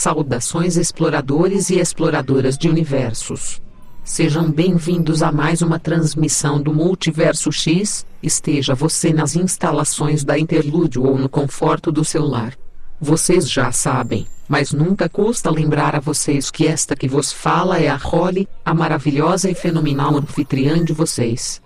Saudações exploradores e exploradoras de universos. Sejam bem-vindos a mais uma transmissão do Multiverso X, esteja você nas instalações da Interlúdio ou no conforto do celular. Vocês já sabem, mas nunca custa lembrar a vocês que esta que vos fala é a Holly, a maravilhosa e fenomenal anfitriã de vocês.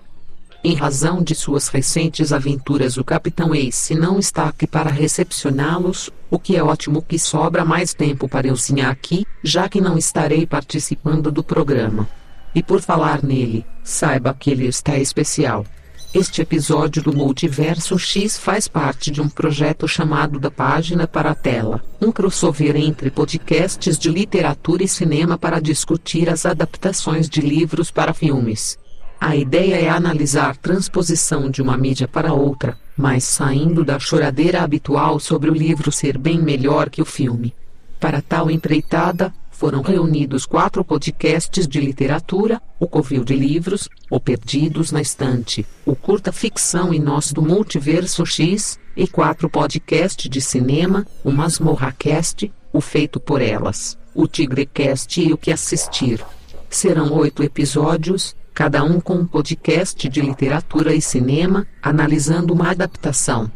Em razão de suas recentes aventuras, o Capitão Ace não está aqui para recepcioná-los, o que é ótimo que sobra mais tempo para eu sim aqui, já que não estarei participando do programa. E por falar nele, saiba que ele está especial. Este episódio do Multiverso X faz parte de um projeto chamado Da Página para a Tela, um crossover entre podcasts de literatura e cinema para discutir as adaptações de livros para filmes. A ideia é analisar transposição de uma mídia para outra, mas saindo da choradeira habitual sobre o livro ser bem melhor que o filme. Para tal empreitada, foram reunidos quatro podcasts de literatura, o Covil de Livros, o Perdidos na Estante, o Curta Ficção e Nós do Multiverso X, e quatro podcasts de cinema, o Masmorracast, o Feito por Elas, o Tigrecast e o Que Assistir. Serão oito episódios, cada um com um podcast de literatura e cinema, analisando uma adaptação.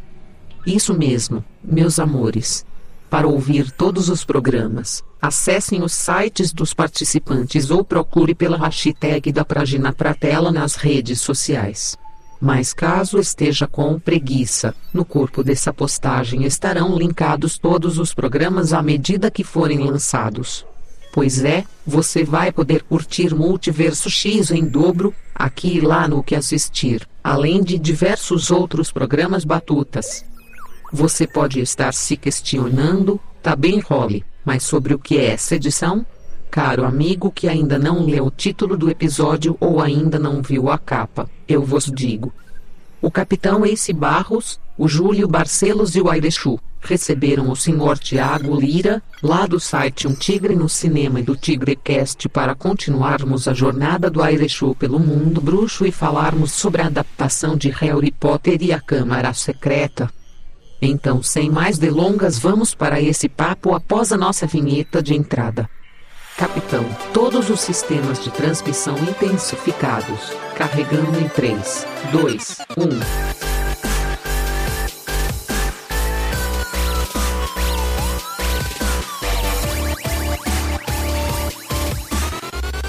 Isso mesmo, meus amores. Para ouvir todos os programas, acessem os sites dos participantes ou procure pela hashtag da Página Pratela nas redes sociais. Mas caso esteja com preguiça, no corpo dessa postagem estarão linkados todos os programas à medida que forem lançados. Pois é, você vai poder curtir Multiverso X em dobro, aqui e lá no que assistir, além de diversos outros programas batutas. Você pode estar se questionando, tá bem role, mas sobre o que é essa edição? Caro amigo que ainda não leu o título do episódio ou ainda não viu a capa, eu vos digo. O capitão Ace Barros, o Júlio Barcelos e o Airechu receberam o Sr. Tiago Lira, lá do site Um Tigre no Cinema e do Tigrecast para continuarmos a jornada do Airechu pelo mundo bruxo e falarmos sobre a adaptação de Harry Potter e a Câmara Secreta. Então, sem mais delongas, vamos para esse papo após a nossa vinheta de entrada. Capitão, todos os sistemas de transmissão intensificados. Carregando em 3, 2, 1.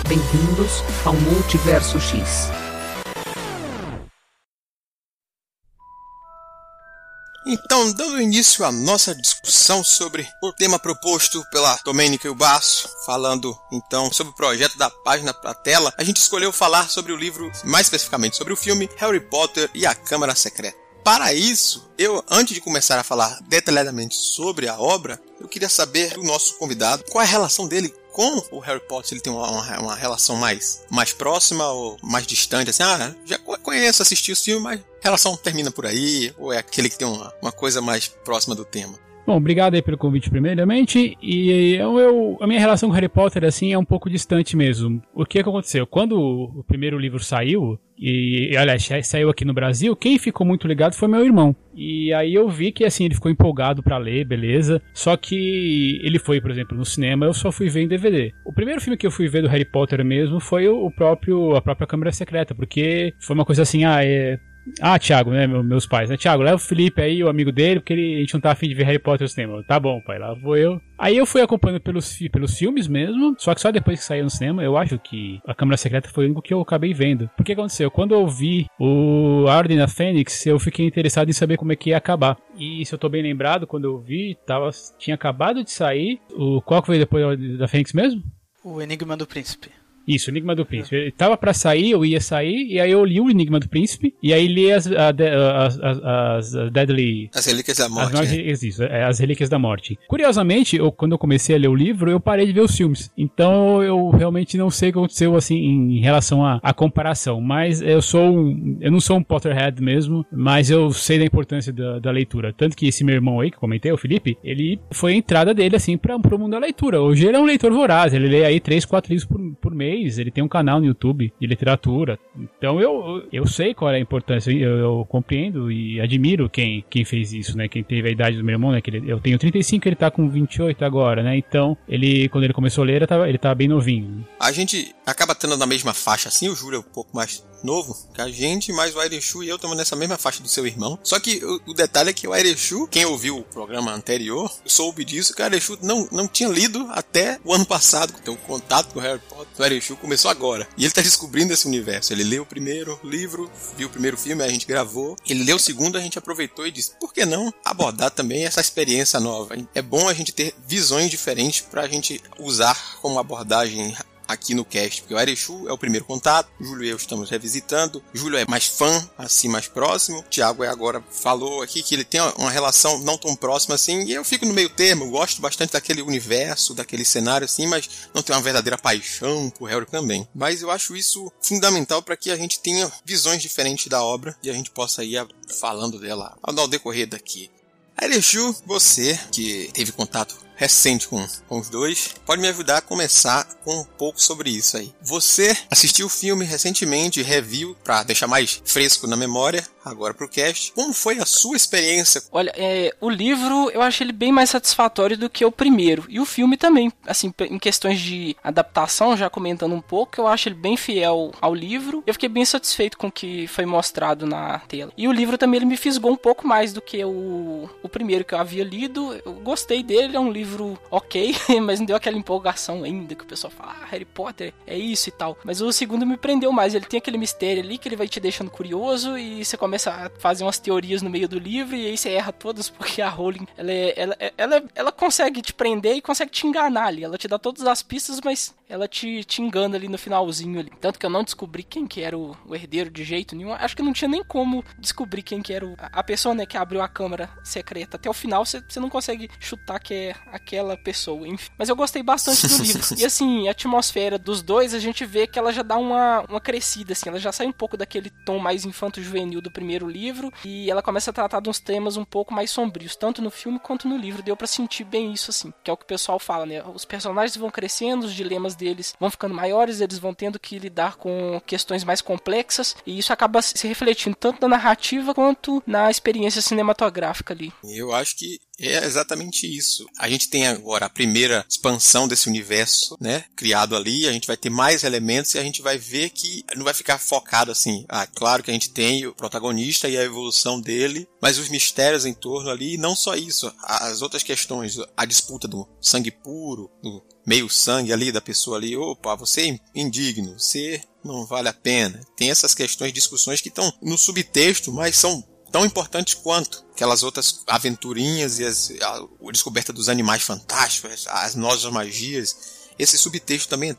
Bem-vindos ao Multiverso X. Então, dando início à nossa discussão sobre o tema proposto pela Domênica o Baço, falando então sobre o projeto da página para tela, a gente escolheu falar sobre o livro, mais especificamente sobre o filme Harry Potter e a Câmara Secreta. Para isso, eu, antes de começar a falar detalhadamente sobre a obra, eu queria saber do nosso convidado qual é a relação dele com o Harry Potter ele tem uma, uma, uma, relação mais, mais próxima ou mais distante, assim, ah, já conheço, assisti o filme, mas a relação termina por aí, ou é aquele que tem uma, uma coisa mais próxima do tema? Bom, obrigado aí pelo convite primeiramente. E eu, eu, a minha relação com Harry Potter assim é um pouco distante mesmo. O que, que aconteceu? Quando o primeiro livro saiu, e aliás, saiu aqui no Brasil, quem ficou muito ligado foi meu irmão. E aí eu vi que assim, ele ficou empolgado para ler, beleza. Só que ele foi, por exemplo, no cinema, eu só fui ver em DVD. O primeiro filme que eu fui ver do Harry Potter mesmo foi o próprio a própria Câmara Secreta, porque foi uma coisa assim, ah, é ah, Thiago, né? Meus pais, né? Thiago, leva o Felipe aí, o amigo dele, porque ele, a gente não tá afim de ver Harry Potter no cinema. Tá bom, pai, lá vou eu. Aí eu fui acompanhando pelos, pelos filmes mesmo, só que só depois que saiu no cinema, eu acho que a Câmara Secreta foi o único que eu acabei vendo. Porque aconteceu? Quando eu vi o A da Fênix, eu fiquei interessado em saber como é que ia acabar. E se eu tô bem lembrado, quando eu vi, tava, tinha acabado de sair. O, qual que foi depois da Fênix mesmo? O Enigma do Príncipe. Isso, Enigma do Príncipe. Ele tava pra sair, eu ia sair, e aí eu li o Enigma do Príncipe, e aí li as, a, as, as, as Deadly... As Relíquias da Morte. As, é. isso, é, as Relíquias da Morte. Curiosamente, eu, quando eu comecei a ler o livro, eu parei de ver os filmes. Então eu realmente não sei o que aconteceu, assim, em relação à, comparação. Mas eu sou um... Eu não sou um Potterhead mesmo, mas eu sei da importância da, da leitura. Tanto que esse meu irmão aí, que eu comentei, o Felipe, ele foi a entrada dele, assim, pra, pro mundo da leitura. Hoje ele é um leitor voraz, ele lê aí três, quatro livros por, por mês, fez, ele tem um canal no YouTube de literatura. Então eu, eu sei qual é a importância, eu, eu compreendo e admiro quem, quem fez isso, né? Quem teve a idade do meu irmão, né? Que ele, eu tenho 35, ele tá com 28 agora, né? Então, ele, quando ele começou a ler, ele tava, ele tava bem novinho. A gente acaba tendo na mesma faixa assim, o Júlio é um pouco mais novo que a gente, mas o Airechu e eu estamos nessa mesma faixa do seu irmão. Só que o, o detalhe é que o Airechu, quem ouviu o programa anterior, soube disso, que o Airechu não, não tinha lido até o ano passado, então o contato com o Harry Potter. O Airechu começou agora. E ele está descobrindo esse universo. Ele leu o primeiro livro, viu o primeiro filme, a gente gravou. Ele leu o segundo, a gente aproveitou e disse, por que não abordar também essa experiência nova? É bom a gente ter visões diferentes para a gente usar como abordagem aqui no cast, porque o Arechu é o primeiro contato, Júlio e eu estamos revisitando, Júlio é mais fã, assim, mais próximo, o Thiago é agora falou aqui que ele tem uma relação não tão próxima assim, e eu fico no meio termo, gosto bastante daquele universo, daquele cenário assim, mas não tenho uma verdadeira paixão por Harry também. Mas eu acho isso fundamental para que a gente tenha visões diferentes da obra e a gente possa ir falando dela ao decorrer daqui. Arechu, você que teve contato recente com, com os dois, pode me ajudar a começar com um pouco sobre isso aí. Você assistiu o filme recentemente, review, para deixar mais fresco na memória, agora pro cast. Como foi a sua experiência? Olha, é, o livro eu achei ele bem mais satisfatório do que o primeiro. E o filme também, assim, em questões de adaptação, já comentando um pouco, eu acho ele bem fiel ao livro. Eu fiquei bem satisfeito com o que foi mostrado na tela. E o livro também ele me fisgou um pouco mais do que o, o primeiro que eu havia lido. Eu gostei dele, é um livro livro ok, mas não deu aquela empolgação ainda que o pessoal fala, ah, Harry Potter é isso e tal. Mas o segundo me prendeu mais, ele tem aquele mistério ali que ele vai te deixando curioso e você começa a fazer umas teorias no meio do livro e aí você erra todas porque a Rowling, ela, é, ela, ela, ela consegue te prender e consegue te enganar ali. Ela te dá todas as pistas, mas ela te, te engana ali no finalzinho ali. Tanto que eu não descobri quem que era o, o herdeiro de jeito nenhum. Acho que não tinha nem como descobrir quem que era o, a pessoa, né, que abriu a câmara secreta. Até o final você, você não consegue chutar que é aquela pessoa, enfim. Mas eu gostei bastante do livro. E assim, a atmosfera dos dois, a gente vê que ela já dá uma, uma crescida, assim. Ela já sai um pouco daquele tom mais infanto-juvenil do primeiro livro e ela começa a tratar de uns temas um pouco mais sombrios, tanto no filme quanto no livro. Deu para sentir bem isso, assim. Que é o que o pessoal fala, né? Os personagens vão crescendo, os dilemas deles vão ficando maiores, eles vão tendo que lidar com questões mais complexas e isso acaba se refletindo tanto na narrativa quanto na experiência cinematográfica ali. Eu acho que é exatamente isso. A gente tem agora a primeira expansão desse universo, né? Criado ali, a gente vai ter mais elementos e a gente vai ver que não vai ficar focado assim. Ah, claro que a gente tem o protagonista e a evolução dele, mas os mistérios em torno ali, e não só isso, as outras questões, a disputa do sangue puro, do meio sangue ali da pessoa ali, opa, você é indigno, você não vale a pena. Tem essas questões, discussões que estão no subtexto, mas são tão importantes quanto aquelas outras aventurinhas e as, a, a descoberta dos animais fantásticos, as novas magias. Esse subtexto também é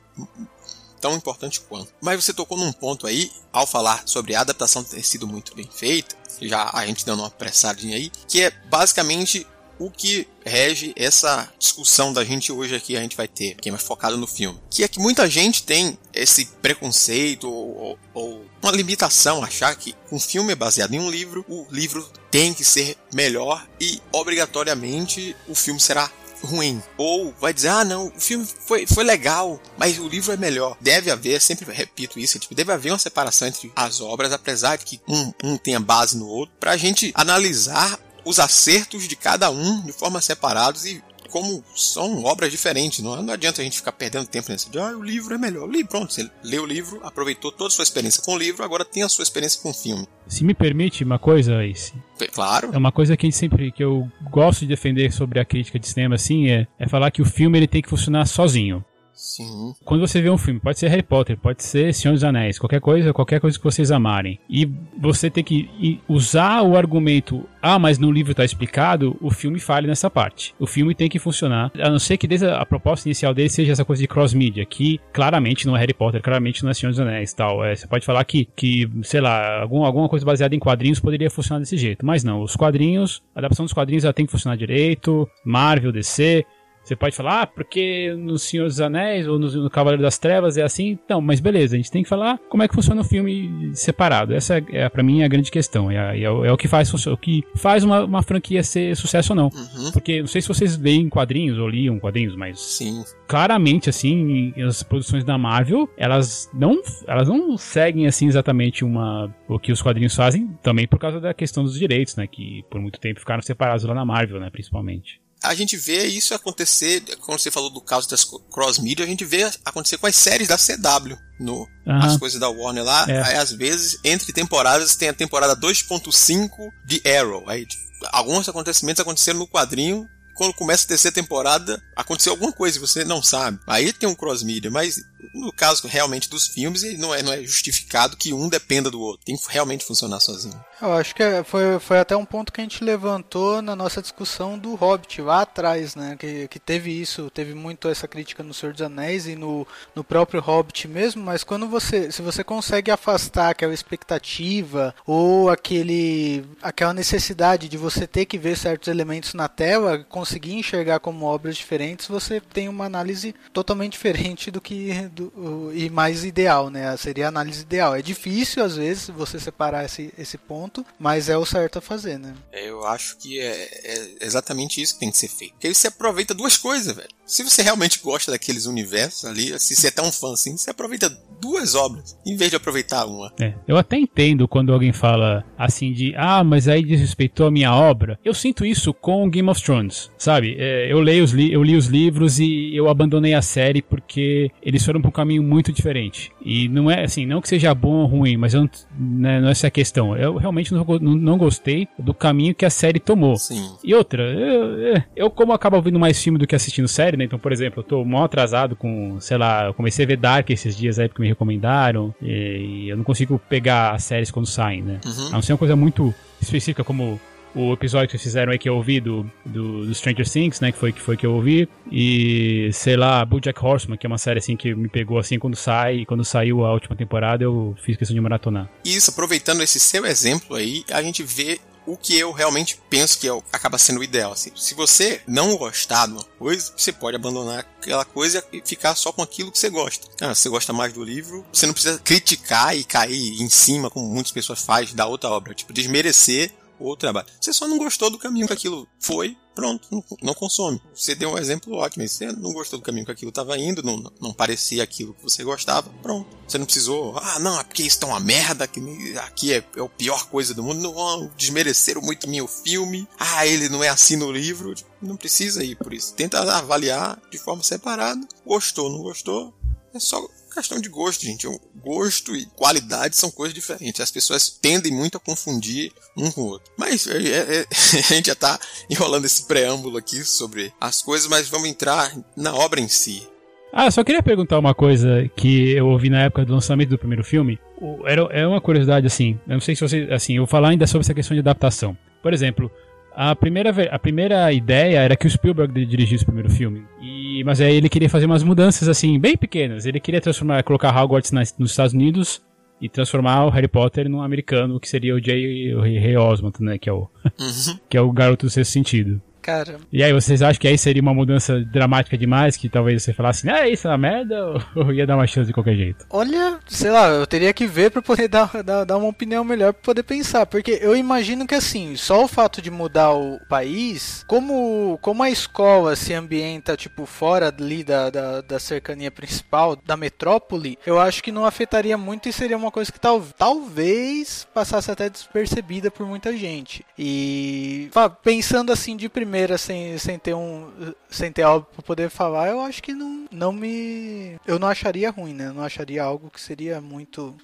tão importante quanto. Mas você tocou num ponto aí, ao falar sobre a adaptação ter sido muito bem feita, já a gente deu uma pressadinha aí, que é basicamente o que rege essa discussão da gente hoje aqui a gente vai ter, que é mais focado no filme. Que é que muita gente tem esse preconceito ou, ou uma limitação, achar que um filme é baseado em um livro, o livro tem que ser melhor e obrigatoriamente o filme será ruim. Ou vai dizer, ah não, o filme foi, foi legal, mas o livro é melhor. Deve haver, sempre repito isso, tipo, deve haver uma separação entre as obras, apesar de que um, um tenha base no outro, pra gente analisar os acertos de cada um de forma separados e como são obras diferentes, não, não adianta a gente ficar perdendo tempo nesse de, ah, o livro é melhor. Li, pronto, você leu o livro, aproveitou toda a sua experiência com o livro, agora tem a sua experiência com o filme. Se me permite uma coisa, Ace. Claro. É uma coisa que sempre que eu gosto de defender sobre a crítica de cinema assim é, é falar que o filme ele tem que funcionar sozinho. Sim. Quando você vê um filme, pode ser Harry Potter, pode ser Senhor dos Anéis, qualquer coisa, qualquer coisa que vocês amarem, e você tem que usar o argumento, ah, mas no livro está explicado, o filme fale nessa parte. O filme tem que funcionar, a não ser que desde a, proposta inicial dele seja essa coisa de cross-media, que claramente não é Harry Potter, claramente não é Senhor dos Anéis tal. É, você pode falar que, que sei lá, algum, alguma coisa baseada em quadrinhos poderia funcionar desse jeito, mas não. Os quadrinhos, a adaptação dos quadrinhos ela tem que funcionar direito, Marvel, DC Você pode falar, ah, porque no Senhor dos Anéis ou no, no Cavaleiro das Trevas é assim. Não, mas beleza, a gente tem que falar como é que funciona o filme separado. Essa é, é para mim, a grande questão. É, é, é, o que faz, o que faz uma, uma franquia ser sucesso ou não. Uhum. Porque não sei se vocês leem quadrinhos ou liam quadrinhos, mas. Sim. Claramente, assim, as produções da Marvel, elas não, elas não seguem, assim, exatamente uma, o que os quadrinhos fazem, também por causa da questão dos direitos, né? Que por muito tempo ficaram separados lá na Marvel, né? Principalmente a gente vê isso acontecer, quando você falou do caso das cross-media, a gente vê acontecer com as séries da CW, no, uhum. as coisas da Warner lá. É. Aí, às vezes, entre temporadas, tem a temporada 2.5 de Arrow. Aí, alguns acontecimentos aconteceram no quadrinho quando começa a terceira temporada, aconteceu alguma coisa que você não sabe. Aí tem um cross-media, mas no caso realmente dos filmes, não é, não é justificado que um dependa do outro. Tem que realmente funcionar sozinho. Eu acho que é, foi, foi até um ponto que a gente levantou na nossa discussão do Hobbit lá atrás, né? Que, que teve isso, teve muito essa crítica no Senhor dos Anéis e no, no próprio Hobbit mesmo, mas quando você, se você consegue afastar aquela expectativa ou aquele, aquela necessidade de você ter que ver certos elementos na tela, conseguir enxergar como obras diferentes, você tem uma análise totalmente diferente do que do, e mais ideal, né? Seria a análise ideal. É difícil às vezes você separar esse, esse ponto, mas é o certo a fazer, né? Eu acho que é, é exatamente isso que tem que ser feito. Porque aí você aproveita duas coisas, velho. Se você realmente gosta daqueles universos ali, se você é tão fã assim, você aproveita duas obras, em vez de aproveitar uma. É, eu até entendo quando alguém fala assim de, ah, mas aí desrespeitou a minha obra. Eu sinto isso com Game of Thrones sabe? É, eu, leio os eu li os livros e eu abandonei a série porque eles foram para um caminho muito diferente. E não é assim, não que seja bom ou ruim, mas eu, né, não é essa a questão. Eu realmente não, não, não, gostei do caminho que a série tomou. Sim. E outra, eu, eu, como acabo ouvindo mais filme do que assistindo série, né? Então, por exemplo, eu tô mó atrasado com, sei lá, eu comecei a ver Dark esses dias aí porque me recomendaram. E, eu não consigo pegar as séries quando saem, né? Uhum. A não ser uma coisa muito específica como o episódio que vocês fizeram aí que eu ouvi do, do, do, Stranger Things, né? Que foi, que foi que eu ouvi. E, sei lá, BoJack Horseman, que é uma série assim que me pegou assim quando sai, quando saiu a última temporada, eu fiz questão de maratonar. Isso, aproveitando esse seu exemplo aí, a gente vê o que eu realmente penso que é, acaba sendo o ideal. Assim. Se você não gostar de uma coisa, você pode abandonar aquela coisa e ficar só com aquilo que você gosta. Ah, você gosta mais do livro, você não precisa criticar e cair em cima, como muitas pessoas fazem, da outra obra. Tipo, desmerecer o trabalho. Você só não gostou do caminho que aquilo foi, pronto, não, consome. Você deu um exemplo ótimo. Você não gostou do caminho que aquilo estava indo, não, não parecia aquilo que você gostava, pronto. Você não precisou, ah, não, é porque isso tá uma merda, que aqui é, é a pior coisa do mundo. Não, desmereceram muito meu filme. Ah, ele não é assim no livro. Não precisa ir por isso. Tenta avaliar de forma separada. Gostou, não gostou? É só questão de gosto, gente. Gosto e qualidade são coisas diferentes. As pessoas tendem muito a confundir um com o outro. Mas é, é, é a gente já está enrolando esse preâmbulo aqui sobre as coisas, mas vamos entrar na obra em si. Ah, só queria perguntar uma coisa que eu ouvi na época do lançamento do primeiro filme. Era, é uma curiosidade assim. Eu não sei se você. Assim, eu vou falar ainda sobre essa questão de adaptação. Por exemplo, a primeira, a primeira ideia era que o Spielberg dirigisse o primeiro filme. E, mas aí ele queria fazer umas mudanças assim, bem pequenas. Ele queria transformar, colocar Hogwarts nas, nos Estados Unidos e transformar o Harry Potter num americano, que seria o J. Ray Osmond, né? Que é o, uhum. que é o garoto do sexto sentido. Cara. E aí, vocês acham que aí seria uma mudança dramática demais? Que talvez você falasse, ah, isso é uma merda? Ou ia dar uma chance de qualquer jeito? Olha, sei lá, eu teria que ver pra poder dar, dar, dar uma opinião melhor pra poder pensar. Porque eu imagino que assim, só o fato de mudar o país, como, como a escola se ambienta, tipo, fora ali da, da, da cercania principal, da metrópole, eu acho que não afetaria muito e seria uma coisa que tal, talvez passasse até despercebida por muita gente. E pensando assim de primeiro sem, sem ter um sem ter algo para poder falar, eu acho que não, não me eu não acharia ruim, né? Eu não acharia algo que seria muito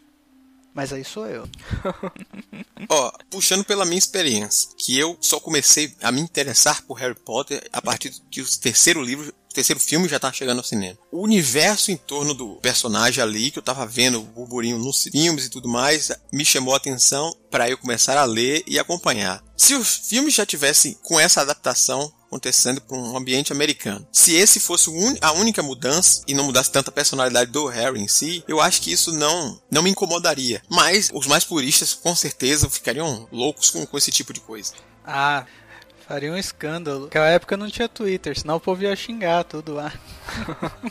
mas aí sou eu. Ó, puxando pela minha experiência, que eu só comecei a me interessar por Harry Potter a partir que o terceiro livro terceiro filme já tá chegando ao cinema. O universo em torno do personagem ali, que eu tava vendo o burburinho nos filmes e tudo mais, me chamou a atenção para eu começar a ler e acompanhar. Se os filmes já tivessem com essa adaptação acontecendo para um ambiente americano. Se esse fosse a única mudança e não mudasse tanta personalidade do Harry em si, eu acho que isso não não me incomodaria. Mas os mais puristas com certeza ficariam loucos com, com esse tipo de coisa. Ah, Faria um escândalo. Naquela época não tinha Twitter, senão o povo ia xingar tudo lá.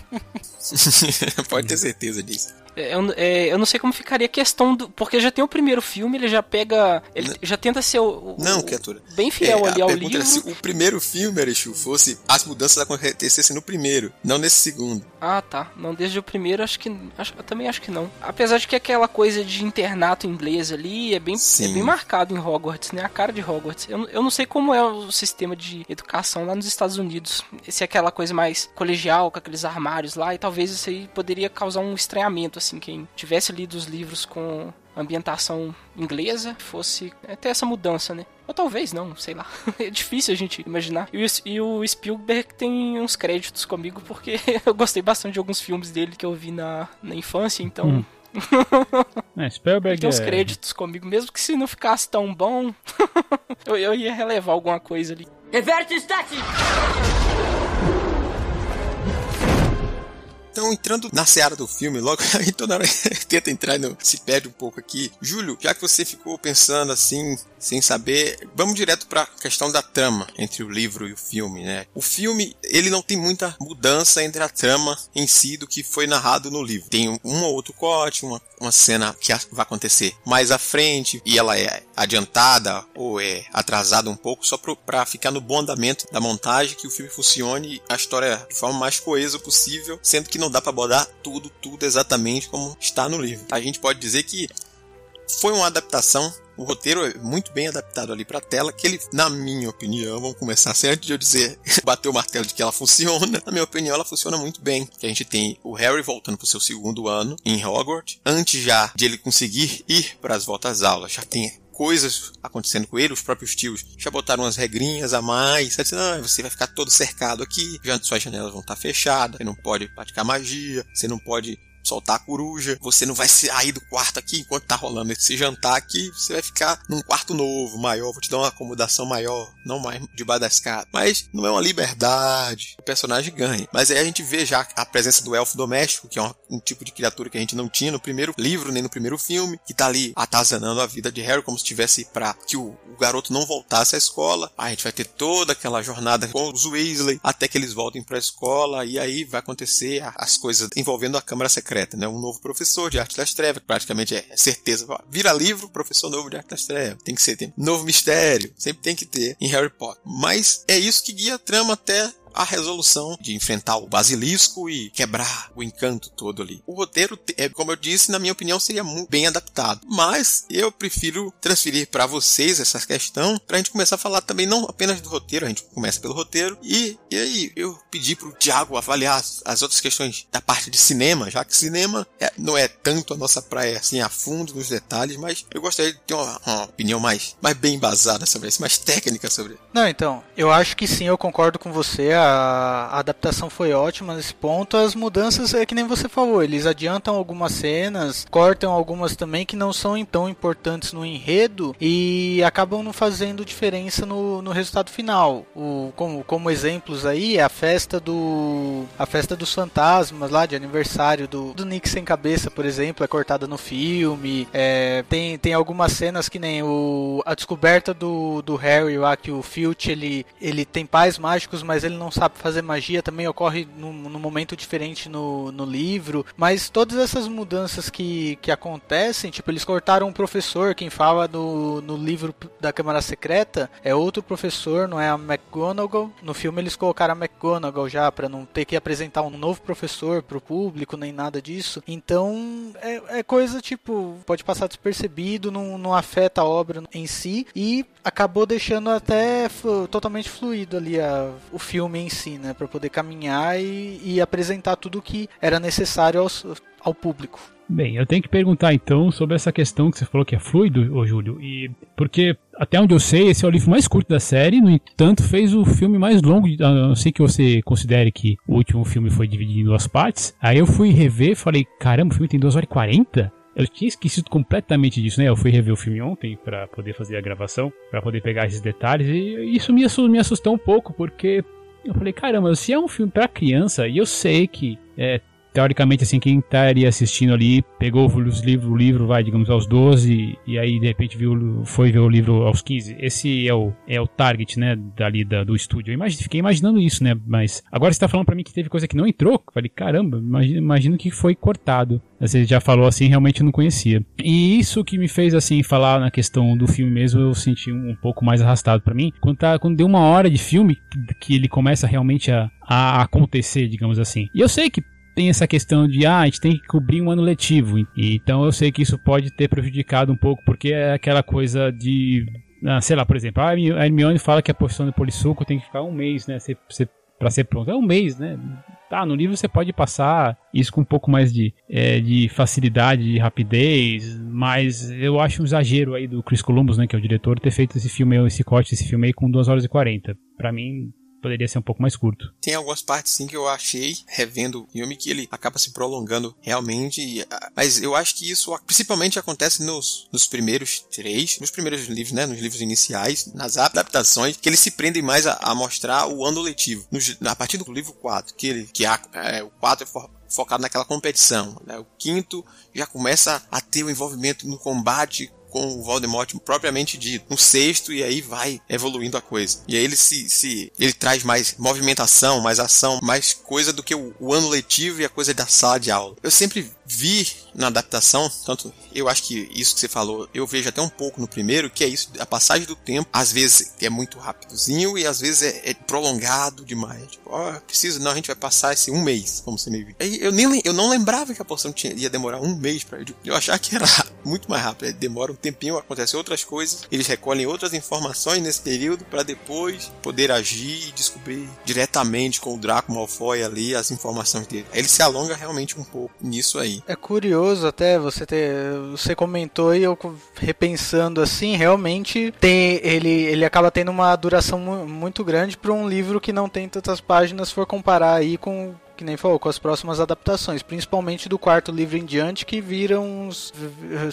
Pode ter certeza disso. É, eu, é, eu não sei como ficaria a questão do. Porque já tem o primeiro filme, ele já pega. Ele não, já tenta ser o. o não, criatura. Bem fiel é, ali ao livro. se o primeiro filme, Erechu, fosse as mudanças acontecessem no primeiro, não nesse segundo. Ah, tá. Não, desde o primeiro, acho que. Acho, eu também acho que não. Apesar de que aquela coisa de internato inglês ali é bem, é bem marcado em Hogwarts, né? A cara de Hogwarts. Eu, eu não sei como é o sistema de educação lá nos Estados Unidos. Se é aquela coisa mais colegial, com aqueles armários lá, e talvez isso aí poderia causar um estranhamento, assim, quem tivesse lido os livros com ambientação inglesa fosse até essa mudança, né? Ou talvez não, sei lá. É difícil a gente imaginar. E o, e o Spielberg tem uns créditos comigo porque eu gostei bastante de alguns filmes dele que eu vi na, na infância, então. Hum. é, Spielberg tem uns é... créditos comigo, mesmo que se não ficasse tão bom, eu, eu ia relevar alguma coisa ali. Reverte estático! Então, entrando na seara do filme, logo aí toda hora tenta entrar, no, se perde um pouco aqui. Júlio, já que você ficou pensando assim, sem saber, vamos direto para a questão da trama entre o livro e o filme, né? O filme, ele não tem muita mudança entre a trama em si do que foi narrado no livro. Tem um ou outro corte, uma, uma cena que vai acontecer mais à frente e ela é adiantada ou é atrasada um pouco só para ficar no bom andamento da montagem, que o filme funcione a história de forma mais coesa possível, sendo que não dá para abordar tudo, tudo exatamente como está no livro. A gente pode dizer que foi uma adaptação o roteiro é muito bem adaptado ali para tela, que ele, na minha opinião, vamos começar assim, antes de eu dizer, bater o martelo de que ela funciona, na minha opinião, ela funciona muito bem. Que a gente tem o Harry voltando pro seu segundo ano em Hogwarts, antes já de ele conseguir ir para as voltas aulas, já tem coisas acontecendo com ele, os próprios tios já botaram umas regrinhas a mais, dizendo, ah, você vai ficar todo cercado aqui, suas janelas vão estar fechadas, você não pode praticar magia, você não pode soltar a coruja, você não vai sair do quarto aqui enquanto tá rolando esse jantar aqui, você vai ficar num quarto novo, maior, vou te dar uma acomodação maior, não mais debaixo da escada. Mas não é uma liberdade, o personagem ganha. Mas aí a gente vê já a presença do elfo doméstico, que é um, um tipo de criatura que a gente não tinha no primeiro livro, nem no primeiro filme, que tá ali atazanando a vida de Harry como se estivesse para que o, o, garoto não voltasse à escola. Aí a gente vai ter toda aquela jornada com os Weasley até que eles voltem para a escola e aí vai acontecer as coisas envolvendo a Câmara Secreta secreta, né? Um novo professor de arte das trevas, praticamente é certeza. Vira livro, professor novo de arte das trevas. Tem que ser, tem novo mistério, sempre tem que ter em Harry Potter. Mas é isso que guia a trama até a resolução de enfrentar o basilisco e quebrar o encanto todo ali. O roteiro, é, como eu disse, na minha opinião, seria muito bem adaptado. Mas eu prefiro transferir para vocês essa questão para a gente começar a falar também não apenas do roteiro, a gente começa pelo roteiro e, e aí eu pedi para o Thiago avaliar as, as, outras questões da parte de cinema, já que cinema é, não é tanto a nossa praia assim a fundo nos detalhes, mas eu gostaria de ter uma, uma opinião mais, mais bem embasada sobre isso, mais técnica sobre. Não, então, eu acho que sim, eu concordo com você. A a adaptação foi ótima nesse ponto. As mudanças é que nem você falou, eles adiantam algumas cenas, cortam algumas também que não são tão importantes no enredo e acabam não fazendo diferença no, no resultado final. O, como, como exemplos aí, a festa do a festa dos fantasmas lá de aniversário do, do Nick sem cabeça, por exemplo, é cortada no filme. É, tem, tem algumas cenas que nem o, a descoberta do, do Harry lá que o Filch ele, ele tem pais mágicos, mas ele não sabe fazer magia também ocorre num, num, momento diferente no, no livro, mas todas essas mudanças que, que acontecem, tipo, eles cortaram um professor, quem fala no, no livro da Câmara Secreta é outro professor, não é a McGonagall. No filme eles colocaram a McGonagall já para não ter que apresentar um novo professor pro público, nem nada disso. Então, é, é coisa tipo, pode passar despercebido, não, não afeta a obra em si e acabou deixando até totalmente fluido ali a, o filme em si, né, para poder caminhar e, e, apresentar tudo o que era necessário ao público. Bem, eu tenho que perguntar então sobre essa questão que você falou que é fluido, ô Júlio, e porque até onde eu sei, esse é o livro mais curto da série, no entanto, fez o filme mais longo, a não ser que você considere que o último filme foi dividido em duas partes. Aí eu fui rever falei, caramba, o filme tem 2 horas e 40? Eu tinha esquecido completamente disso, né? Eu fui rever o filme ontem para poder fazer a gravação, para poder pegar esses detalhes e isso me assustou um pouco, porque eu falei, caramba, se é um filme para criança, e eu sei que é, teoricamente, assim, quem estaria assistindo ali pegou os livros, o livro, vai, digamos, aos 12 e aí de repente viu, foi ver o livro aos 15. Esse é o, é o target, né, dali da, do estúdio. Eu imagine, fiquei imaginando isso, né, mas agora você tá falando para mim que teve coisa que não entrou. Falei, caramba, imagino, que foi cortado. Você já falou assim, realmente não conhecia. E isso que me fez, assim, falar na questão do filme mesmo, eu senti um, pouco mais arrastado para mim. Quando, tá, quando deu uma hora de filme, que, que ele começa realmente a, a acontecer, digamos assim. E eu sei que tem essa questão de ah, a gente tem que cobrir um ano letivo. Então eu sei que isso pode ter prejudicado um pouco, porque é aquela coisa de. Ah, sei lá, por exemplo, a Hermione fala que a posição do polissuco tem que ficar um mês, né? para ser pronto. É um mês, né? Tá, no livro você pode passar isso com um pouco mais de, é, de facilidade, de rapidez, mas eu acho um exagero aí do Chris Columbus, né, que é o diretor, ter feito esse filme, esse corte, esse filme aí com 2 horas e 40. Para mim, poderia ser um pouco mais curto. Tem algumas partes sim que eu achei, revendo o filme, que ele acaba se prolongando realmente, ah, mas eu acho que isso principalmente acontece nos, nos primeiros três, nos primeiros livros, né, nos livros iniciais, nas adaptações, que eles se prendem mais a, a mostrar o ano letivo. A partir do livro 4, que, ele, que há, é, o 4 é for, focado naquela competição. Né? O quinto já começa a ter o envolvimento no combate com o Voldemort propriamente dito. No sexto, e aí vai evoluindo a coisa. E aí ele se, se ele traz mais movimentação, mais ação, mais coisa do que o, o ano letivo e a coisa da sala de aula. Eu sempre vi na adaptação, tanto eu acho que isso que você falou, eu vejo até um pouco no primeiro, que é isso, a passagem do tempo, às vezes é muito rapidozinho e às vezes é, é prolongado demais. Tipo, oh, preciso, não, a gente vai passar esse um mês, como você me viu. Eu, nem, eu não lembrava que a poção tinha, ia demorar um mês para eu, eu achava que era muito mais rápido, demora um tempinho, acontece outras coisas, eles recolhem outras informações nesse período para depois poder agir e descobrir diretamente com o Draco Malfoy ali as informações dele. Ele se alonga realmente um pouco nisso aí. É curioso até você ter. Você comentou e eu repensando assim, realmente tem ele, ele acaba tendo uma duração muito grande para um livro que não tem tantas páginas, for comparar aí com que nem falou, com as próximas adaptações, principalmente do quarto livro em diante, que viram uns,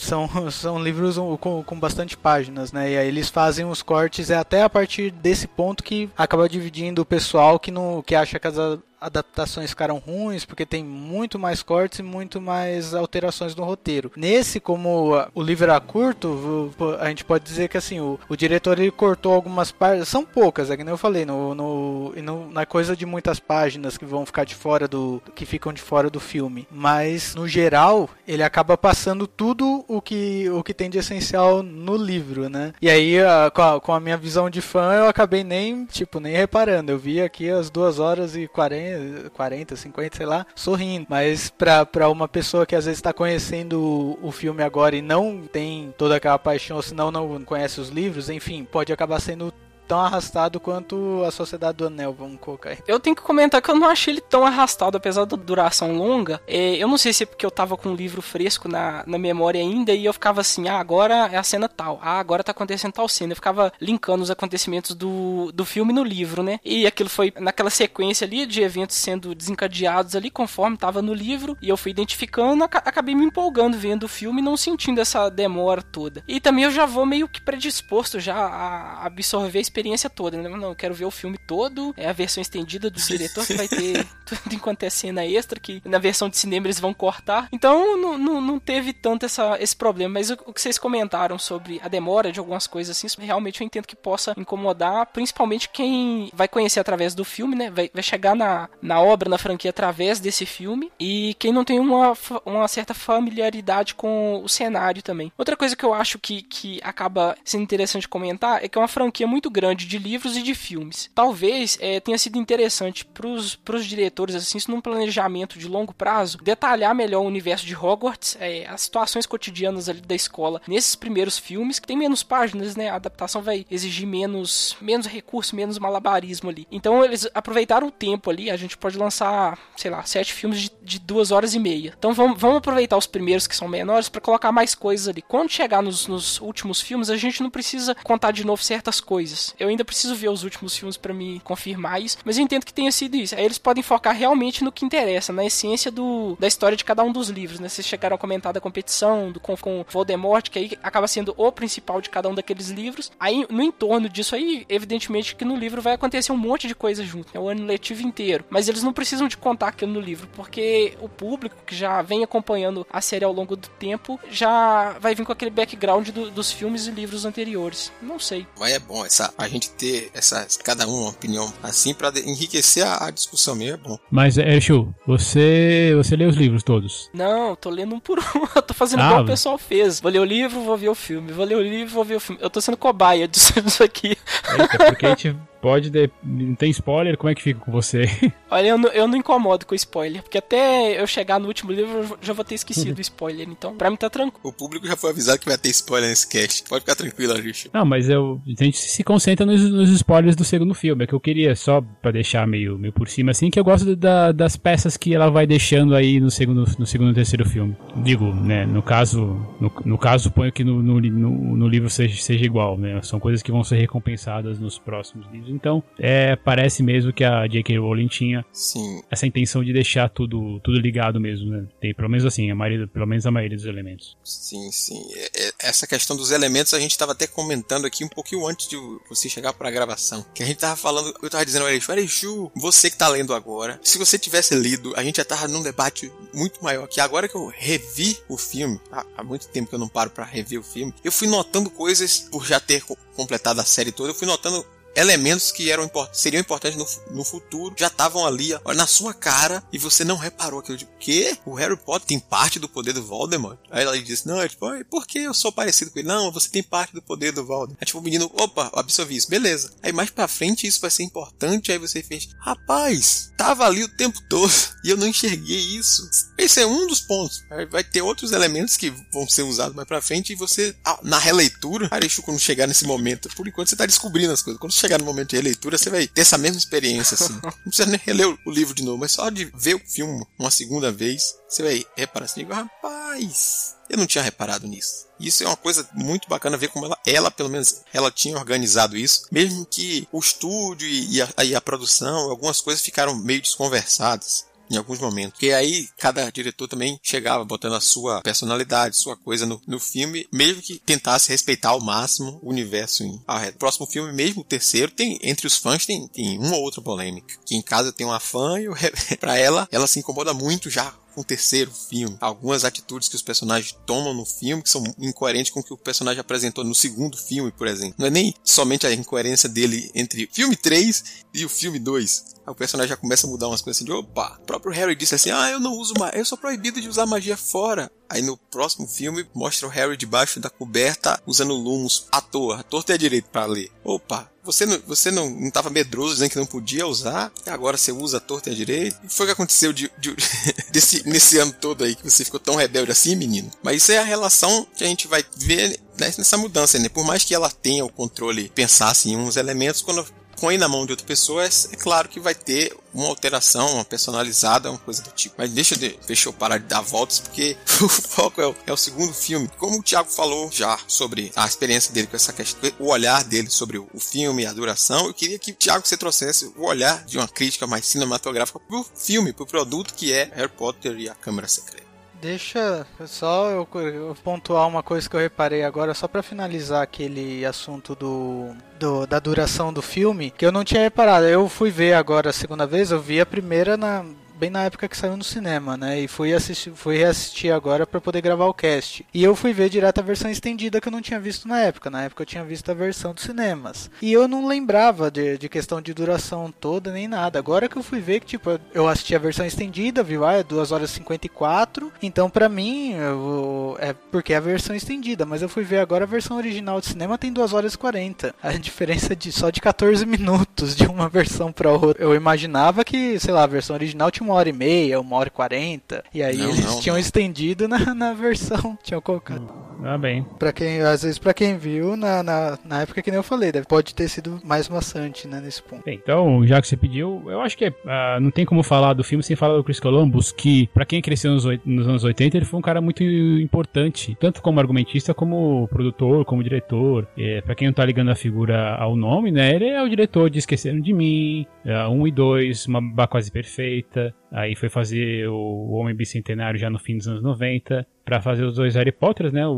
são, são livros com, com bastante páginas, né? E aí eles fazem os cortes, é até a partir desse ponto que acaba dividindo o pessoal que, não, que acha que as adaptações ficaram ruins porque tem muito mais cortes e muito mais alterações no roteiro. Nesse, como o livro era curto, a gente pode dizer que assim, o, o diretor ele cortou algumas partes, são poucas, é que nem eu falei, no, no, no, na coisa de muitas páginas que vão ficar de fora do. que ficam de fora do filme. Mas, no geral, ele acaba passando tudo o que, o que tem de essencial no livro, né? E aí, com, a, com a minha visão de fã, eu acabei nem, tipo, nem reparando. Eu vi aqui as duas horas e 40 40, 50, sei lá, sorrindo. Mas pra, uma pessoa que às vezes está conhecendo o, o, filme agora e não tem toda aquela paixão, ou senão não conhece os livros, enfim, pode acabar sendo tão arrastado quanto a Sociedade do Anel, vamos colocar aí. Eu tenho que comentar que eu não achei ele tão arrastado, apesar da duração longa. É, eu não sei se é porque eu tava com um livro fresco na, na memória ainda e eu ficava assim, ah, agora é a cena tal, ah, agora tá acontecendo tal cena. Eu ficava linkando os acontecimentos do, do filme no livro, né? E aquilo foi naquela sequência ali de eventos sendo desencadeados ali conforme tava no livro e eu fui identificando, acabei me empolgando vendo o filme e não sentindo essa demora toda. E também eu já vou meio que predisposto já a absorver experiência toda, né? Não, eu quero ver o filme todo, é a versão estendida do diretor que vai ter tudo enquanto é cena extra, que na versão de cinema eles vão cortar. Então não, não, não teve tanto essa, esse problema. Mas o, o, que vocês comentaram sobre a demora de algumas coisas assim, realmente eu entendo que possa incomodar, principalmente quem vai conhecer através do filme, né? Vai, vai chegar na, na obra, na franquia através desse filme. E quem não tem uma, uma certa familiaridade com o cenário também. Outra coisa que eu acho que, que acaba sendo interessante comentar é que é uma franquia muito grande grande de livros e de filmes. Talvez é, tenha sido interessante para os diretores, assim, num planejamento de longo prazo, detalhar melhor o universo de Hogwarts, é, as situações cotidianas ali da escola nesses primeiros filmes, que tem menos páginas, né? A adaptação vai exigir menos, menos recurso, menos malabarismo ali. Então eles aproveitaram o tempo ali, a gente pode lançar, sei lá, sete filmes de, de duas horas e meia. Então vamos, vamos aproveitar os primeiros que são menores para colocar mais coisas ali. Quando chegar nos, nos últimos filmes, a gente não precisa contar de novo certas coisas. Eu ainda preciso ver os últimos filmes para me confirmar isso, mas eu entendo que tenha sido isso. Aí eles podem focar realmente no que interessa, na essência do, da história de cada um dos livros, né? Vocês chegaram a comentar da competição, do com, com Voldemort, que aí acaba sendo o principal de cada um daqueles livros. Aí, no entorno disso aí, evidentemente que no livro vai acontecer um monte de coisa junto, né? O ano letivo inteiro. Mas eles não precisam de contar aquilo no livro, porque o público que já vem acompanhando a série ao longo do tempo já vai vir com aquele background do, dos filmes e livros anteriores. Não sei. Mas é bom essa, a gente ter essa, cada um uma opinião assim para enriquecer a, a, discussão mesmo, é bom. Mas, Ershu, você, você lê os livros todos? Não, tô lendo um por um. eu tô fazendo ah, igual o pessoal fez. Vou ler o livro, vou ver o filme. Vou ler o livro, vou ver o filme. Eu tô sendo cobaia disso aqui. Eita, porque a gente Pode. De... Não tem spoiler? Como é que fica com você? Olha, eu não, eu não incomodo com spoiler, porque até eu chegar no último livro eu já vou ter esquecido o spoiler, então pra mim tá tranquilo. O público já foi avisado que vai ter spoiler nesse cast. Pode ficar tranquilo, Alicia. Não, mas eu, a gente se concentra nos, nos, spoilers do segundo filme. É que eu queria, só pra deixar meio, meio por cima, assim, que eu gosto da, das peças que ela vai deixando aí no segundo, no segundo e terceiro filme. Digo, né, no caso, no, no caso, ponho que no, no, no, no livro seja, seja igual, né? São coisas que vão ser recompensadas nos próximos livros. Então, é, parece mesmo que a J.K. Rowling tinha Sim. essa intenção de deixar tudo, tudo ligado mesmo, né? Tem pelo menos assim, a maioria, pelo menos a maioria dos elementos. Sim, sim. É, é, essa questão dos elementos a gente estava até comentando aqui um pouquinho antes de você chegar para a gravação. Que a gente tava falando, eu tava dizendo, Erechu, Erechu, você que tá lendo agora, se você tivesse lido, a gente já tava num debate muito maior. Que agora que eu revi o filme, há, há muito tempo que eu não paro para rever o filme, eu fui notando coisas por já ter completado a série toda, eu fui notando elementos que eram seriam importantes no, no futuro já estavam ali ó, na sua cara e você não reparou aquilo. De que o Harry Potter tem parte do poder do Voldemort? Aí ela disse não. É tipo por que eu sou parecido com ele? Não você tem parte do poder do Voldemort. Aí tipo o menino opa absorvi isso beleza. Aí mais para frente isso vai ser importante aí você fez rapaz tava ali o tempo todo e eu não enxerguei isso. Esse é um dos pontos. Vai ter outros elementos que vão ser usados mais para frente e você na releitura cara, quando chegar nesse momento por enquanto você tá descobrindo as coisas. Quando chegar no momento de releitura, você vai ter essa mesma experiência, assim. Não precisa nem reler o livro de novo, mas só de ver o filme uma segunda vez, você vai reparar assim, rapaz, eu não tinha reparado nisso. Isso é uma coisa muito bacana ver como ela, ela pelo menos, ela tinha organizado isso, mesmo que o estúdio e a, e a produção, algumas coisas ficaram meio desconversadas em alguns momentos. Porque aí cada diretor também chegava botando a sua personalidade, sua coisa no, no filme, mesmo que tentasse respeitar ao máximo o universo em. Próximo filme, mesmo o terceiro, tem entre os fãs tem, tem uma ou outra polêmica. Que em casa tem uma fã e para ela, ela se incomoda muito já o terceiro filme. Algumas atitudes que os personagens tomam no filme que são incoerentes com o que o personagem apresentou no segundo filme, por exemplo. Não é nem somente a incoerência dele entre o filme 3 e o filme 2. Aí o personagem já começa a mudar umas coisas assim de opa. O próprio Harry disse assim: Ah, eu não uso mais, eu sou proibido de usar magia fora. Aí no próximo filme mostra o Harry debaixo da coberta usando lumos à toa. A torta é direito para ler. Opa, você não, você não, não tava medroso dizendo que não podia usar, e agora você usa a torta e a direita. O que foi que aconteceu de, de, desse, nesse ano todo aí que você ficou tão rebelde assim, menino? Mas isso é a relação que a gente vai ver nessa mudança, né? Por mais que ela tenha o controle, pensasse em uns elementos, quando põe na mão de outra pessoa, é, é, claro que vai ter uma alteração, uma personalizada, uma coisa do tipo. Mas deixa, de, deixa eu parar de dar voltas, porque o foco é o, é o, segundo filme. Como o Thiago falou já sobre a experiência dele com essa questão, o olhar dele sobre o, o filme, a duração, eu queria que, Thiago, você trouxesse o olhar de uma crítica mais cinematográfica pro filme, pro produto que é Harry Potter e a Câmara Secreta. Deixa só eu, eu, pontuar uma coisa que eu reparei agora, só para finalizar aquele assunto do, do, da duração do filme, que eu não tinha reparado. Eu fui ver agora a segunda vez, eu vi a primeira na, bem na época que saiu no cinema, né? E fui assistir, fui reassistir agora para poder gravar o cast. E eu fui ver direto a versão estendida que eu não tinha visto na época. Na época eu tinha visto a versão dos cinemas. E eu não lembrava de, de questão de duração toda nem nada. Agora que eu fui ver que, tipo, eu assisti a versão estendida, viu? Ah, é 2 horas e 54. Então, pra mim, eu, é porque é a versão estendida. Mas eu fui ver agora a versão original de cinema tem 2 horas e 40. A diferença de só de 14 minutos de uma versão pra outra. Eu imaginava que, sei lá, a versão original tinha uma hora e meia, uma hora e quarenta. E aí não, eles não, tinham não. estendido na, na versão. Tinham colocado. Ah, bem. Pra quem, às vezes, pra quem viu, na, na, na época que nem eu falei, deve, pode ter sido mais maçante, né, nesse ponto. Bem, então, já que você pediu, eu acho que uh, não tem como falar do filme sem falar do Chris Columbus, que, pra quem cresceu nos, nos anos 80, ele foi um cara muito importante, tanto como argumentista, como produtor, como diretor. É, pra quem não tá ligando a figura ao nome, né, ele é o diretor de Esqueceram de Mim, 1 uh, um e 2, Uma Quase Perfeita, Aí foi fazer o Homem Bicentenário já no fim dos anos 90 para fazer os dois Harry Potters, né? O,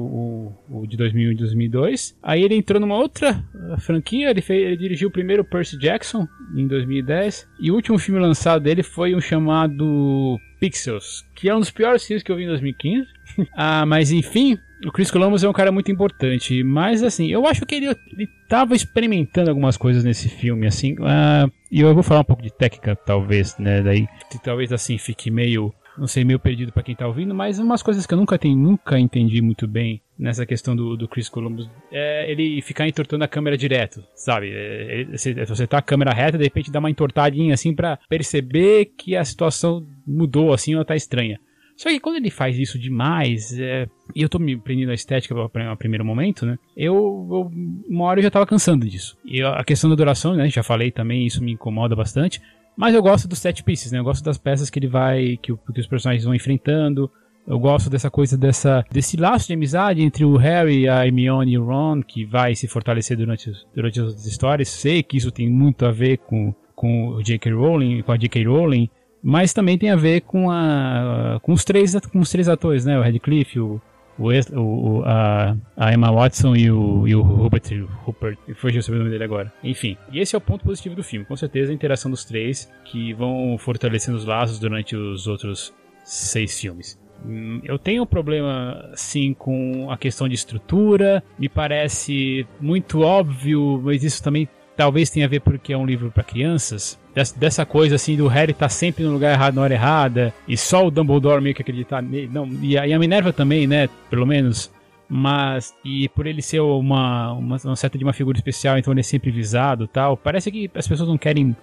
o, o, de 2001 e 2002. Aí ele entrou numa outra uh, franquia, ele, fez, ele dirigiu o primeiro Percy Jackson em 2010 e o último filme lançado dele foi um chamado Pixels, que é um dos piores filmes que eu vi em 2015. ah, mas enfim, o Chris Columbus é um cara muito importante, mas assim, eu acho que ele, ele tava experimentando algumas coisas nesse filme, assim, uh, e eu vou falar um pouco de técnica, talvez, né, daí, talvez assim fique meio, não sei, meio perdido para quem tá ouvindo, mas umas coisas que eu nunca tenho, nunca entendi muito bem nessa questão do, do Chris Columbus, é ele ficar entortando a câmera direto, sabe, é, ele, se você tá a câmera reta, de repente dá uma entortadinha assim para perceber que a situação mudou, assim, ou tá estranha. Só que quando ele faz isso demais, é, e eu tô me prendendo a estética no primeiro momento, né? Eu, eu, uma hora eu já tava cansando disso. E a questão da duração, né? Já falei também, isso me incomoda bastante. Mas eu gosto dos set pieces, né? Eu gosto das peças que ele vai, que, que os personagens vão enfrentando. Eu gosto dessa coisa dessa desse laço de amizade entre o Harry, a Hermione e o Ron, que vai se fortalecer durante, durante as histórias. Sei que isso tem muito a ver com, com o J.K. Rowling, com a J.K. Rowling, mas também tem a ver com, a, com, os, três, com os três atores, né? O Radcliffe, o, o, o a, a, Emma Watson e o, e o Rupert, Rupert fugiu o nome dele agora. Enfim, e esse é o ponto positivo do filme. Com certeza a interação dos três que vão fortalecendo os laços durante os outros seis filmes. Hum, eu tenho um problema, sim, com a questão de estrutura. Me parece muito óbvio, mas isso também talvez tenha a ver porque é um livro para crianças dessa coisa assim do Harry tá sempre no lugar errado na hora errada e só o Dumbledore meio que acreditar nele. Não, e a, e a Minerva também, né? Pelo menos. Mas, e por ele ser uma, uma, uma certa de uma figura especial, então ele é sempre visado tal. Parece que as pessoas não querem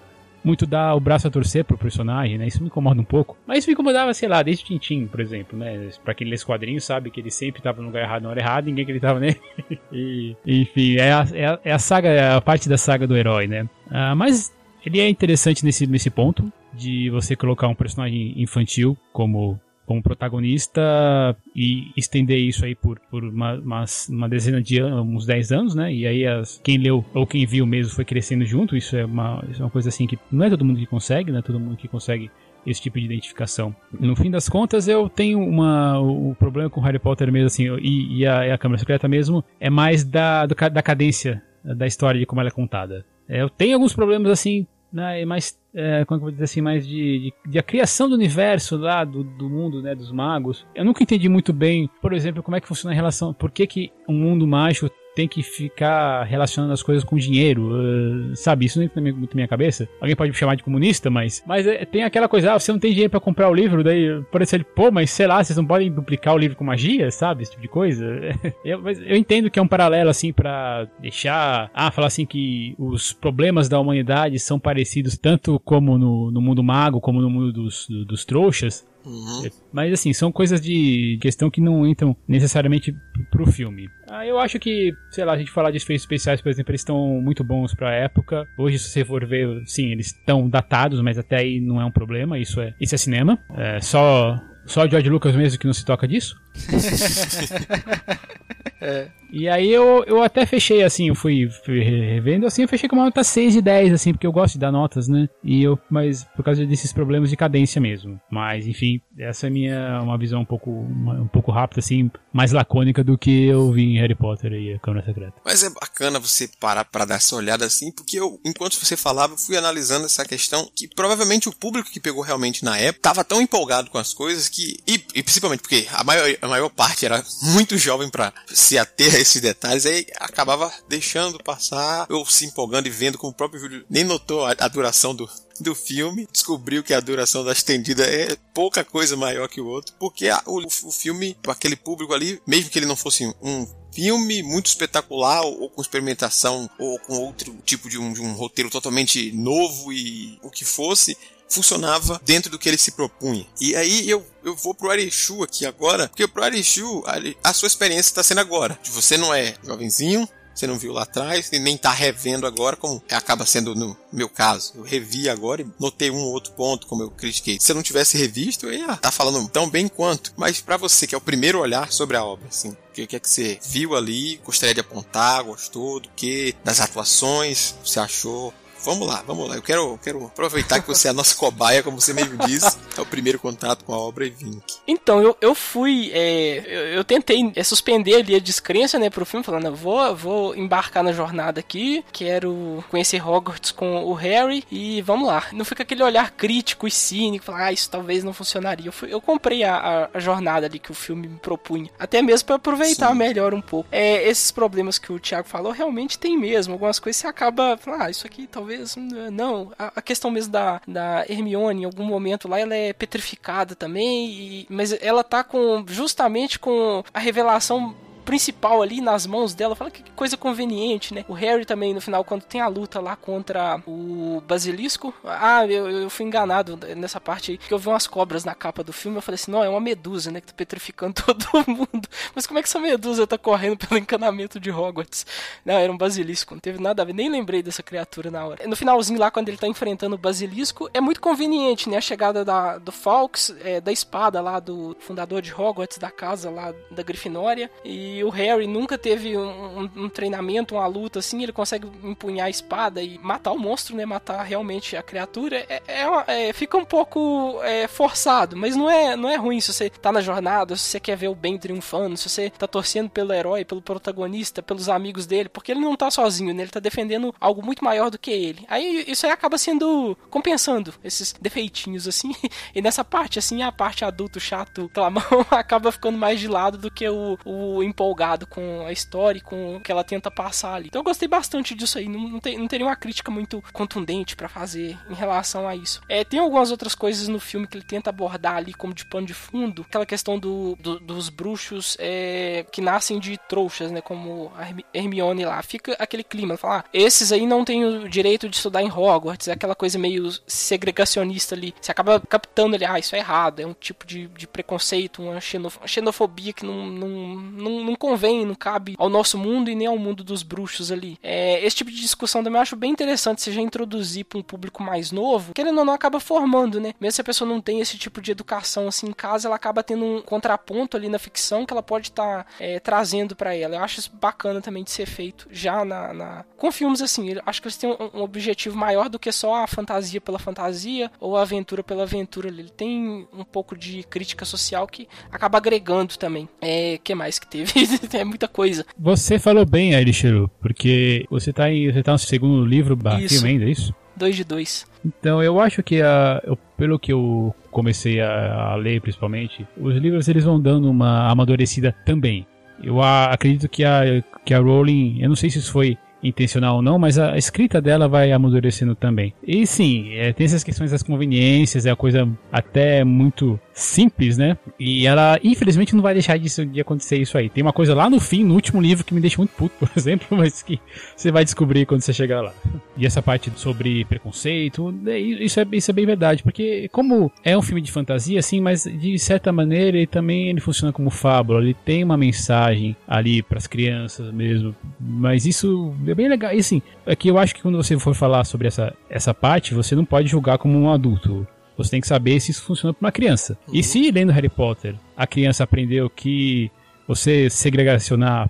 muito dar o braço a torcer pro personagem, né? Isso me incomoda um pouco. Mas isso me incomodava, sei lá, desde Tintin, por exemplo, né? Pra quem lê esse quadrinho sabe que ele sempre tava no lugar errado na hora errada, ninguém acreditava nele. e, enfim, é a, é, a, é a saga, é a parte da saga do herói, né? Ah, mas ele é interessante nesse, nesse ponto de você colocar um personagem infantil como como protagonista e estender isso aí por, por uma, uma, uma dezena de anos, uns 10 anos, né? E aí as, quem leu ou quem viu mesmo foi crescendo junto. Isso é, uma, isso é uma coisa assim que não é todo mundo que consegue, né? Todo mundo que consegue esse tipo de identificação. No fim das contas, eu tenho uma. O problema com Harry Potter mesmo, assim, e, e, a, a Câmara Secreta mesmo, é mais da, do, da cadência da história de como ela é contada. É, eu tenho alguns problemas assim, né, mais, é, como é eu vou dizer assim, mais de, de, de, a criação do universo lá, do, do mundo, né, dos magos. Eu nunca entendi muito bem, por exemplo, como é que funciona a relação, por que que um mundo mágico tem que ficar relacionando as coisas com dinheiro, uh, sabe? Isso não entra muito na minha cabeça. Alguém pode me chamar de comunista, mas. Mas é, tem aquela coisa, ah, você não tem dinheiro para comprar o livro, daí parece ele, pô, mas sei lá, vocês não podem duplicar o livro com magia, sabe? Esse tipo de coisa. eu, eu entendo que é um paralelo, assim, para deixar. Ah, falar assim que os problemas da humanidade são parecidos tanto como no, no mundo mago, como no mundo dos, dos trouxas. Uhum. Mas assim, são coisas de questão que não entram necessariamente pro filme. Ah, eu acho que, sei lá, a gente falar de efeitos especiais, por exemplo, eles estão muito bons pra época. Hoje, se você for ver, sim, eles estão datados, mas até aí não é um problema. Isso é, isso é cinema. É só, só George Lucas mesmo que não se toca disso. é. E aí eu, eu até fechei assim, eu fui, fui revendo assim, eu fechei com uma nota 6 de 10, assim, porque eu gosto de dar notas, né? E eu, mas por causa desses problemas de cadência mesmo. Mas, enfim, essa é minha uma visão um pouco, uma, um pouco rápida, assim, mais lacônica do que eu vi em Harry Potter e a Câmara Secreta. Mas é bacana você parar para dar essa olhada assim, porque eu, enquanto você falava, eu fui analisando essa questão que provavelmente o público que pegou realmente na época tava tão empolgado com as coisas que, e, e principalmente porque a maior, a maior parte era muito jovem para se ater a esses detalhes, aí acabava deixando passar, ou se empolgando e vendo como o próprio Júlio nem notou a, a duração do, do filme, descobriu que a duração da estendida é pouca coisa maior que o outro, porque a, o, o filme, aquele público ali, mesmo que ele não fosse um filme muito espetacular ou, ou com experimentação ou com outro tipo de um, de um roteiro totalmente novo e o que fosse, funcionava dentro do que ele se propunha. E aí eu, eu vou pro Arishu aqui agora, porque pro Arishu a, a sua experiência está sendo agora. Você não é jovenzinho, você não viu lá atrás e nem tá revendo agora, como acaba sendo no meu caso. Eu revi agora e notei um ou outro ponto, como eu critiquei. Se eu não tivesse revisto, eu ia tá falando tão bem quanto. Mas para você, que é o primeiro olhar sobre a obra, assim, o que é que você viu ali, gostaria de apontar, gostou do que, das atuações, você achou? Vamos lá, vamos lá. Eu quero, quero aproveitar que você é a nossa cobaia, como você mesmo disse. É o primeiro contato com a obra e Vink. Então, eu, eu fui. É, eu, eu, tentei é, suspender ali a descrença, né, pro filme, falando, vou, vou embarcar na jornada aqui, quero conhecer Hogwarts com o Harry e vamos lá. Não fica aquele olhar crítico e cínico, falar, ah, isso talvez não funcionaria. Eu, fui, eu comprei a, a, a, jornada ali que o filme me propunha. Até mesmo para aproveitar Sim. melhor um pouco. É, esses problemas que o Thiago falou, realmente tem mesmo. Algumas coisas você acaba, ah, isso aqui talvez talvez. Não, a, a questão mesmo da, da Hermione, em algum momento lá, ela é petrificada também, e, mas ela tá com. justamente com a revelação principal ali nas mãos dela. Fala que coisa conveniente, né? O Harry também, no final, quando tem a luta lá contra o Basilisco. Ah, eu, eu fui enganado nessa parte aí. Que eu vi umas cobras na capa do filme. Eu falei assim: não, é uma medusa, né? Que tá petrificando todo mundo. Mas como é que essa medusa tá correndo pelo encanamento de Hogwarts? Não, era um basilisco. Não teve nada a ver. Nem lembrei dessa criatura na hora. No finalzinho lá, quando ele tá enfrentando o basilisco, é muito conveniente, né? A chegada da, do Fawkes, é, da espada lá do fundador de Hogwarts, da casa lá da Grifinória. E e o Harry nunca teve um, um, treinamento, uma luta assim, ele consegue empunhar a espada e matar o monstro, né? Matar realmente a criatura. É, é, uma, é fica um pouco é, forçado, mas não é, não é ruim se você tá na jornada, se você quer ver o bem triunfando, se você tá torcendo pelo herói, pelo protagonista, pelos amigos dele, porque ele não tá sozinho, né? Ele tá defendendo algo muito maior do que ele. Aí isso aí acaba sendo compensando esses defeitinhos assim. E nessa parte, assim, a parte adulto chato, clamão, acaba ficando mais de lado do que o, o empolgado com a história e com o que ela tenta passar ali. Então eu gostei bastante disso aí. Não, não, não teria uma crítica muito contundente para fazer em relação a isso. É, tem algumas outras coisas no filme que ele tenta abordar ali como de pano de fundo. Aquela questão do, do dos bruxos é, que nascem de trouxas, né? Como a Hermione lá. Fica aquele clima. Falar, ah, esses aí não têm o direito de estudar em Hogwarts. É aquela coisa meio segregacionista ali. Você acaba captando ali, ah, isso é errado. É um tipo de, de preconceito, uma xenofobia que não, não, não, não convém, não cabe ao nosso mundo e nem ao mundo dos bruxos ali. É, esse tipo de discussão também eu acho bem interessante se já introduzir para um público mais novo, querendo ou não, acaba formando, né? Mesmo se a pessoa não tem esse tipo de educação assim em casa, ela acaba tendo um contraponto ali na ficção que ela pode estar tá, é, trazendo para ela. Eu acho isso bacana também de ser feito já na, na... com filmes assim. Acho que eles têm um, um, objetivo maior do que só a fantasia pela fantasia ou a aventura pela aventura. Ele tem um pouco de crítica social que acaba agregando também. É, que mais que teve? é muita coisa. Você falou bem, Arishiru, porque você tá, em, você tá no segundo livro filme ainda, é isso? Dois de dois. Então, eu acho que, a, eu, pelo que eu comecei a, a, ler, principalmente, os livros eles vão dando uma amadurecida também. Eu a, acredito que a, que a Rowling, eu não sei se isso foi intencional ou não, mas a escrita dela vai amadurecendo também. E sim, é, tem essas questões das conveniências, é a coisa até muito simples, né? E ela, infelizmente, não vai deixar de acontecer isso aí. Tem uma coisa lá no fim, no último livro, que me deixa muito puto, por exemplo, mas que você vai descobrir quando você chegar lá. E essa parte sobre preconceito, é, isso é, isso é bem verdade, porque como é um filme de fantasia, assim, mas de certa maneira ele também ele funciona como fábula, ele tem uma mensagem ali para as crianças mesmo, mas isso é bem legal. E assim, é eu acho que quando você for falar sobre essa, essa parte, você não pode julgar como um adulto. Você tem que saber se isso funciona para uma criança. Uhum. E se lendo Harry Potter a criança aprendeu que você segregacionar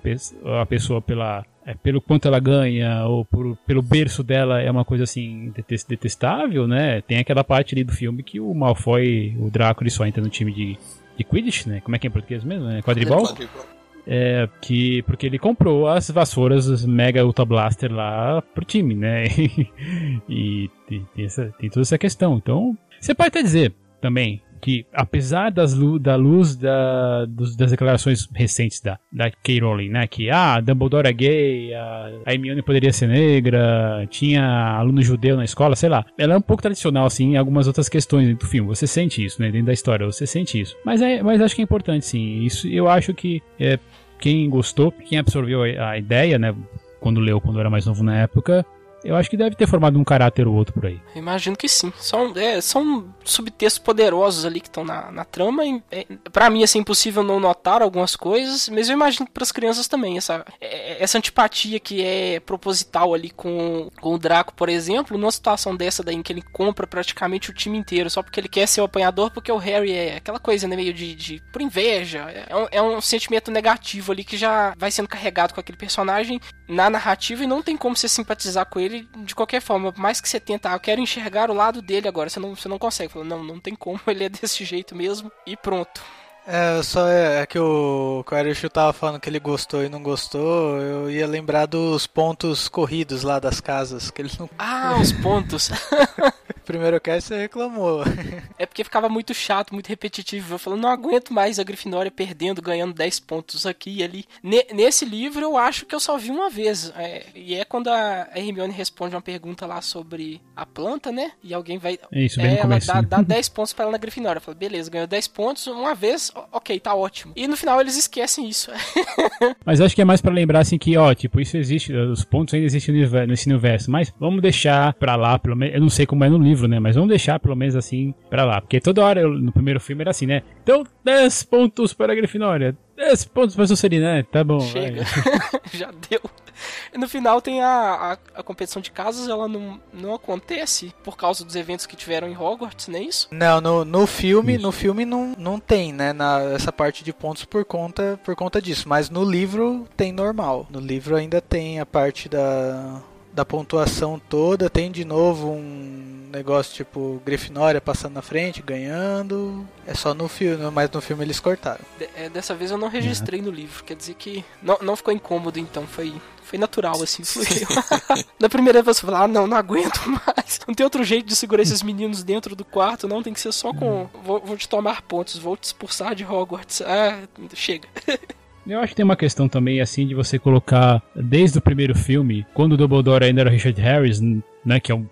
a pessoa pela, é, pelo quanto ela ganha ou por, pelo berço dela é uma coisa assim detestável, né? Tem aquela parte ali do filme que o Malfoy, o Draco, ele só entra no time de, de Quidditch, né? Como é que é em português mesmo? É quadribol? É, que, porque ele comprou as vassouras Mega Ultra Blaster lá pro time, né? e, e tem, essa, tem toda essa questão. Então, você pode até dizer também que, apesar das da luz da, dos, das declarações recentes da, da K. Rowling, né? Que, ah, Dumbledore é gay, a, a Hermione poderia ser negra, tinha aluno judeu na escola, sei lá. Ela é um pouco tradicional, assim, em algumas outras questões do filme. Você sente isso, né? Dentro da história, você sente isso. Mas, é, mas acho que é importante, sim. Isso eu acho que é, quem gostou, quem absorveu a, a ideia, né? Quando leu, quando era mais novo na época, eu acho que deve ter formado um caráter ou outro por aí. Imagino que sim. São, é, são subtextos poderosos ali que estão na, na trama. E, é, para mim, assim, é impossível não notar algumas coisas, mas eu imagino que para as crianças também. Essa, é, essa antipatia que é proposital ali com, com o Draco, por exemplo, numa situação dessa daí em que ele compra praticamente o time inteiro só porque ele quer ser o apanhador, porque o Harry é aquela coisa, né, meio de, de por inveja. É um, é um sentimento negativo ali que já vai sendo carregado com aquele personagem na narrativa e não tem como você simpatizar com ele de qualquer forma. Por mais que você tenta, ah, eu quero enxergar o lado dele agora, você não, você não consegue. Não, não tem como, ele é desse jeito mesmo e pronto. É, só é, é que o, que o tava falando que ele gostou e não gostou, eu ia lembrar dos pontos corridos lá das casas, que eles não... Ah, os pontos! Primeiro cast você reclamou. é porque ficava muito chato, muito repetitivo. Eu falando, não aguento mais a Grifinória perdendo, ganhando 10 pontos aqui e ali. nesse livro eu acho que eu só vi uma vez. É, e é quando a Hermione responde uma pergunta lá sobre a planta, né? E alguém vai. Isso, bem é, ela dá, dá 10 pontos para ela na Grifinória. Fala, beleza, ganhou 10 pontos uma vez, ok, tá ótimo. E no final eles esquecem isso. mas acho que é mais para lembrar assim que, ó, tipo, isso existe, os pontos ainda existem nesse universo. Mas vamos deixar pra lá, pelo menos. Eu não sei como é no livro livro, né? Mas vamos deixar pelo menos assim pra lá. Porque toda hora eu, no primeiro filme era assim, né? Então, 10 pontos para a Grifinória. 10 pontos para a Sonserina, né? Tá bom. Chega. Já deu. E no final tem a, a, a, competição de casas, ela não, não acontece por causa dos eventos que tiveram em Hogwarts, não é isso? Não, no, no filme, no filme não, não tem, né, na, essa parte de pontos por conta, por conta disso, mas no livro tem normal. No livro ainda tem a parte da, da pontuação toda, tem de novo um negócio tipo Grifinória passando na frente, ganhando. É só no filme, mas no filme eles cortaram. De, é, dessa vez eu não registrei uhum. no livro, quer dizer que não, não ficou incômodo então, foi, foi natural, assim, fluiu. Na primeira vez eu falei, ah, não, não aguento mais. Não tem outro jeito de segurar esses meninos dentro do quarto, não, tem que ser só com. Vou, vou te tomar pontos, vou te expulsar de Hogwarts. Ah, chega. Eu acho que tem uma questão também, assim, de você colocar desde o primeiro filme, quando o Dumbledore ainda era Richard Harris, né, que é um,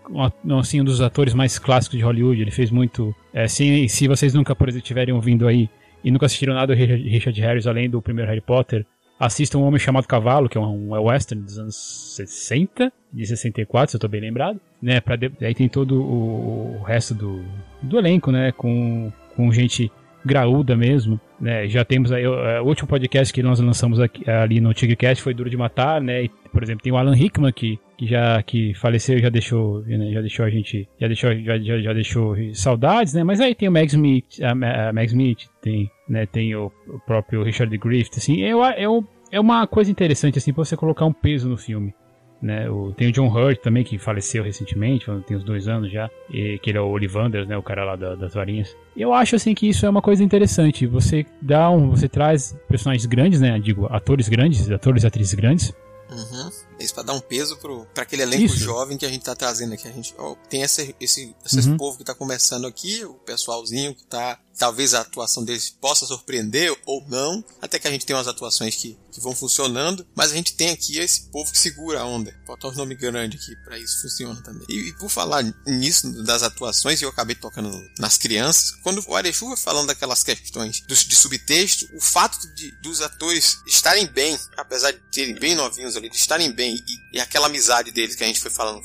um, assim, um dos atores mais clássicos de Hollywood, ele fez muito... É, se, se vocês nunca, por exemplo, estiverem ouvindo aí e nunca assistiram nada do Richard Harris além do primeiro Harry Potter, assistam Um Homem Chamado Cavalo, que é um, um western dos anos 60, de 64, se eu estou bem lembrado, né, de, aí tem todo o, o resto do, do elenco, né, com, com gente graúda mesmo, né? Já temos aí o, último podcast que nós lançamos aqui, ali no Tigrecast foi Duro de Matar, né? E, por exemplo, tem o Alan Rickman que, que já que faleceu já deixou, né? já deixou a gente, já deixou, já, já, já deixou saudades, né? Mas aí tem o Max Smith, a, a Max Smith, tem, né? Tem o, próprio Richard Griffith, assim, é, é, é uma coisa interessante assim para você colocar um peso no filme. Né, o, tem o John Hurt também, que faleceu recentemente, tem uns dois anos já, e, que ele é o Ollivanders, né, o cara lá da, das varinhas. Eu acho assim que isso é uma coisa interessante. Você dá um, você traz personagens grandes, né, digo, atores grandes, atores e atrizes grandes. Uhum. Isso pra dar um peso pro, pra aquele elenco Isso. jovem que a gente tá trazendo aqui. A gente ó, tem esse, esse, esse uhum. povo que tá começando aqui, o pessoalzinho que tá talvez a atuação deles possa surpreender ou não, até que a gente tem umas atuações que, que vão funcionando, mas a gente tem aqui esse povo que segura a onda. Botar um nome grande aqui para isso funciona também. E, e, por falar nisso, das atuações, eu acabei tocando nas crianças, quando o Arechu vai falando daquelas questões do, de subtexto, o fato de, dos atores estarem bem, apesar de terem bem novinhos ali, de estarem bem, e, e aquela amizade deles que a gente foi falando,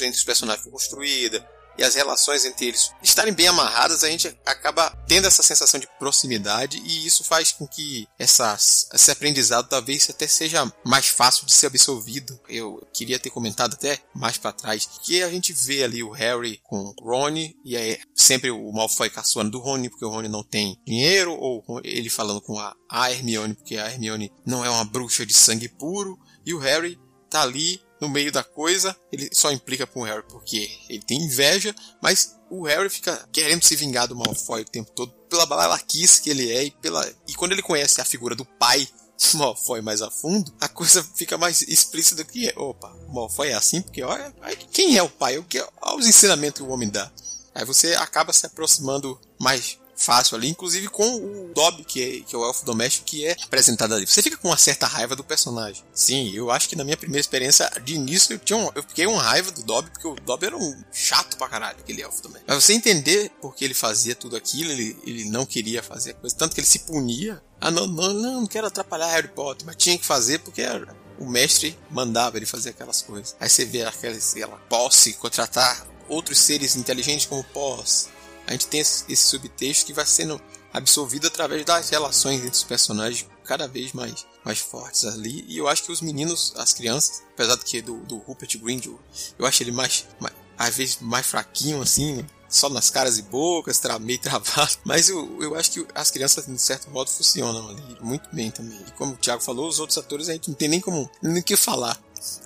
entre os personagens foi construída, e as relações entre eles estarem bem amarradas, a gente acaba tendo essa sensação de proximidade e isso faz com que essas, esse aprendizado talvez até seja mais fácil de ser absorvido. Eu queria ter comentado até mais para trás que a gente vê ali o Harry com o Rony e é sempre o Malfoy caçoando do Rony porque o Rony não tem dinheiro ou ele falando com a Hermione porque a Hermione não é uma bruxa de sangue puro e o Harry tá ali no meio da coisa, ele só implica com o Harry porque ele tem inveja, mas o Harry fica querendo se vingar do Malfoy o tempo todo pela balalaquice que ele é e pela e quando ele conhece a figura do pai do Malfoy mais a fundo, a coisa fica mais explícita do que é. Opa, o Malfoy é assim porque olha, quem é o pai? O que olha os ensinamentos que o homem dá. Aí você acaba se aproximando mais fácil ali, inclusive com o Dobby, que é, que é o elfo doméstico, que é apresentado ali. Você fica com uma certa raiva do personagem. Sim, eu acho que na minha primeira experiência, de início, eu, tinha um, eu fiquei uma raiva do Dobby, porque o Dobby era um chato pra caralho, aquele elfo também. Mas você entender porque ele fazia tudo aquilo, ele, ele não queria fazer a coisa, tanto que ele se punia. Ah, não, não, não, não quero atrapalhar Harry Potter, mas tinha que fazer porque era, o mestre mandava ele fazer aquelas coisas. Aí você vê aquelas, aquela posse contratar outros seres inteligentes como pós. A gente tem esse, esse subtexto que vai sendo absorvido através das relações entre os personagens cada vez mais, mais fortes ali. E eu acho que os meninos, as crianças, apesar do que do, do Rupert Grint, eu, acho ele mais, mais, às vezes mais fraquinho assim, só nas caras e bocas, tra meio travado. Mas eu, eu acho que as crianças, de certo modo, funcionam ali muito bem também. E como o Thiago falou, os outros atores a gente não tem nem como nem o que falar.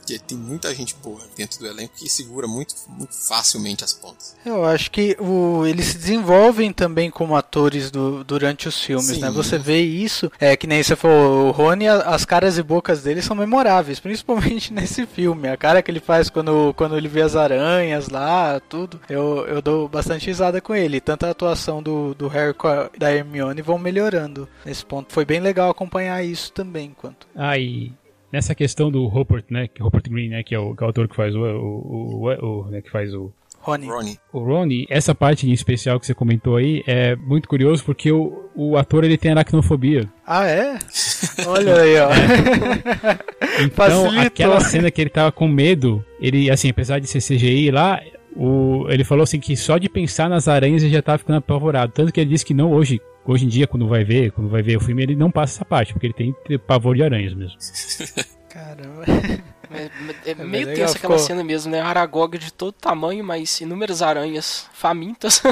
Porque tem muita gente boa dentro do elenco que segura muito, muito facilmente as pontas. Eu acho que o, eles se desenvolvem também como atores do, durante os filmes, Sim. né? Você vê isso, é que nem você falou, o Rony, as caras e bocas dele são memoráveis, principalmente nesse filme. A cara que ele faz quando, quando ele vê as aranhas lá, tudo. Eu, eu dou bastante risada com ele. Tanto a atuação do, do Harry da Hermione vão melhorando nesse ponto. Foi bem legal acompanhar isso também. Quanto. Aí, nessa questão do Rupert, né, que Rupert Green, né, que é o, que é o ator que faz o, o, o, o né, que faz o Ronnie. O Ronnie, essa parte em especial que você comentou aí é muito curioso porque o, o ator ele tem aracnofobia. Ah, é? Olha aí, ó. então, Facilitou. aquela cena que ele tava com medo, ele, assim, apesar de ser CGI lá, o, ele falou assim que só de pensar nas aranhas ele já tava ficando apavorado. Tanto que ele disse que não hoje, hoje em dia, quando vai ver, quando vai ver o filme, ele não passa essa parte, porque ele tem pavor de aranhas mesmo. Caramba. É, é, é meio tenso aquela ficou... cena mesmo, né? Aragog de todo tamanho, mas inúmeras aranhas famintas.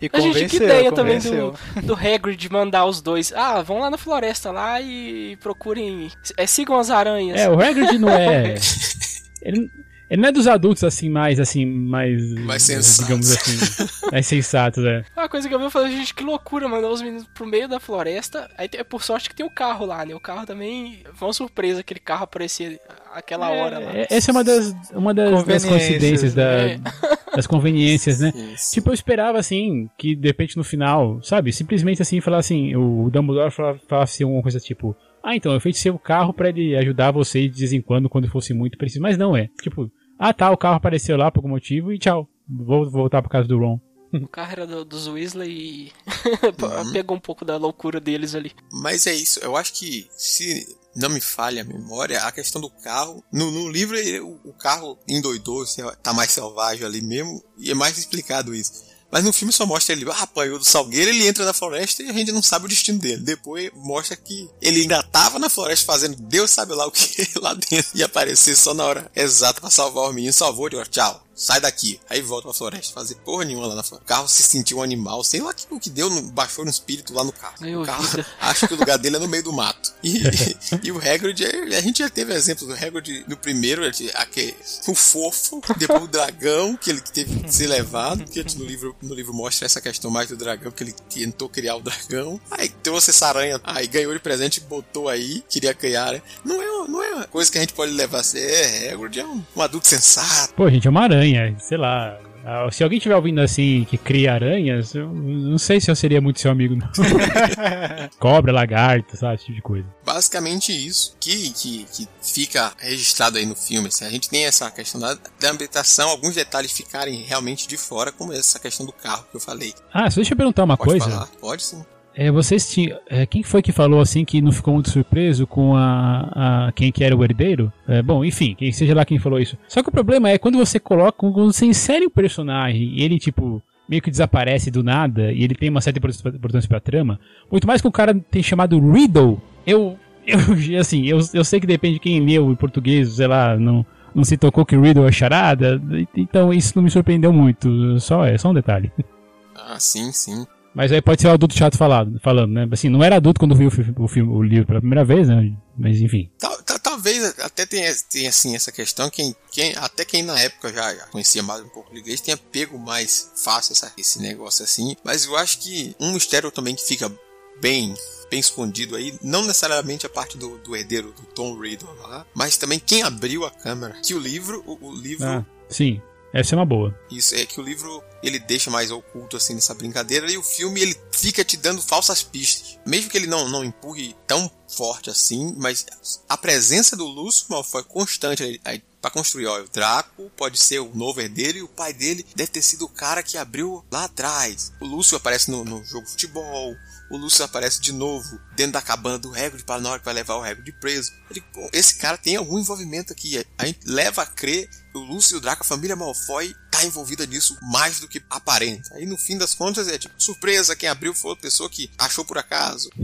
E a gente, que ideia também do, do Hagrid mandar os dois. Ah, vão lá na floresta lá e procurem. É, sigam as aranhas. É, o Hagrid não é. Ele, ele não é dos adultos, assim, mais, assim, mais... Mais sensatos. Digamos assim, mais sensatos, é. Uma coisa que eu vi, eu falei, gente, que loucura, mandar os meninos pro meio da floresta. Aí, é por sorte que tem o carro lá, né? O carro também... Foi uma surpresa aquele carro aparecer aquela é, hora lá. É, essa é uma das, uma das, das coincidências, da, é. das conveniências, né? Isso. Tipo, eu esperava, assim, que de repente no final, sabe? Simplesmente assim, falar assim, o Dumbledore falasse assim, alguma coisa tipo... Ah, então, eu fiz o carro para ele ajudar você de vez em quando, quando fosse muito preciso. Mas não é. Tipo, ah tá, o carro apareceu lá por algum motivo e tchau. Vou voltar pra casa do Ron. O carro era do, dos Weasley e uhum. pegou um pouco da loucura deles ali. Mas é isso, eu acho que se não me falha a memória, a questão do carro. No, no livro, o, o, carro endoidou, assim, tá mais selvagem ali mesmo, e é mais explicado isso. Mas no filme só mostra ele, ah, apanhou do Salgueiro, ele entra na floresta e a gente não sabe o destino dele. Depois mostra que ele ainda tava na floresta fazendo Deus sabe lá o que lá dentro e aparecer só na hora exata para salvar o menino. Salvou, de tchau sai daqui. Aí volta pra floresta, fazer porra nenhuma lá na floresta. O carro se sentiu um animal, sei lá o que deu, baixou no espírito lá no carro. Meu o carro acha que o lugar dele é no meio do mato. E, e o Hagrid, a gente já teve exemplos do Hagrid no primeiro, aquele, o fofo, depois o dragão, que ele teve que ser levado, que no livro, no livro mostra essa questão mais do dragão, que ele tentou criar o dragão. Aí trouxe essa aranha, aí ganhou de presente, botou aí, queria criar, né? Não é, não é uma coisa que a gente pode levar a ser, é, Hagrid é um, um adulto sensato. Pô, gente, é uma aranha aranha, sei lá. Se alguém estiver ouvindo assim que cria aranhas, eu não sei se eu seria muito seu amigo, não. Cobra, lagarto, sabe? Esse tipo de coisa. Basicamente isso que, que, que fica registrado aí no filme. Assim, a gente tem essa questão da, da ambientação, alguns detalhes ficarem realmente de fora, como essa questão do carro que eu falei. Ah, só deixa eu perguntar uma Pode coisa. Falar? Pode sim. É, vocês tinham. É, quem foi que falou assim que não ficou muito surpreso com a, a quem que era o herdeiro? É, bom, enfim, quem seja lá quem falou isso. Só que o problema é quando você coloca, quando você insere o personagem e ele, tipo, meio que desaparece do nada e ele tem uma certa importância pra trama, muito mais que o cara tem chamado Riddle, eu. eu assim, eu, eu sei que depende de quem leu em português, sei lá, não não se tocou que Riddle é charada, então isso não me surpreendeu muito, só é só um detalhe. Ah, sim, sim. Mas aí pode ser o adulto chato falado, falando, né? Assim, não era adulto quando viu o, filme, o livro pela primeira vez, né? Mas enfim. Tal, tal, talvez até tenha, tenha assim essa questão, quem, quem, até quem na época já, já conhecia mais um pouco de inglês tenha pego mais fácil essa, esse negócio assim. Mas eu acho que um mistério também que fica bem bem escondido aí, não necessariamente a parte do, do herdeiro do Tom Riddle lá, mas também quem abriu a câmera. Que o livro, o, o livro. Ah, sim. Essa é uma boa. Isso, é que o livro ele deixa mais oculto assim nessa brincadeira e o filme ele fica te dando falsas pistas. Mesmo que ele não, não empurre tão forte assim, mas a presença do Lúcio foi constante. Para construir. Ó, o Draco pode ser o novo herdeiro e o pai dele deve ter sido o cara que abriu lá atrás. O Lúcio aparece no, no jogo de futebol. O Lúcio aparece de novo dentro da cabana do Hagrid para na hora que vai levar o Hagrid preso. Ele, pô, esse cara tem algum envolvimento aqui. A gente leva a crer que o Lúcio e o Draco, a família Malfoy, tá envolvida nisso mais do que aparenta. Aí no fim das contas é tipo, surpresa, quem abriu foi outra pessoa que achou por acaso.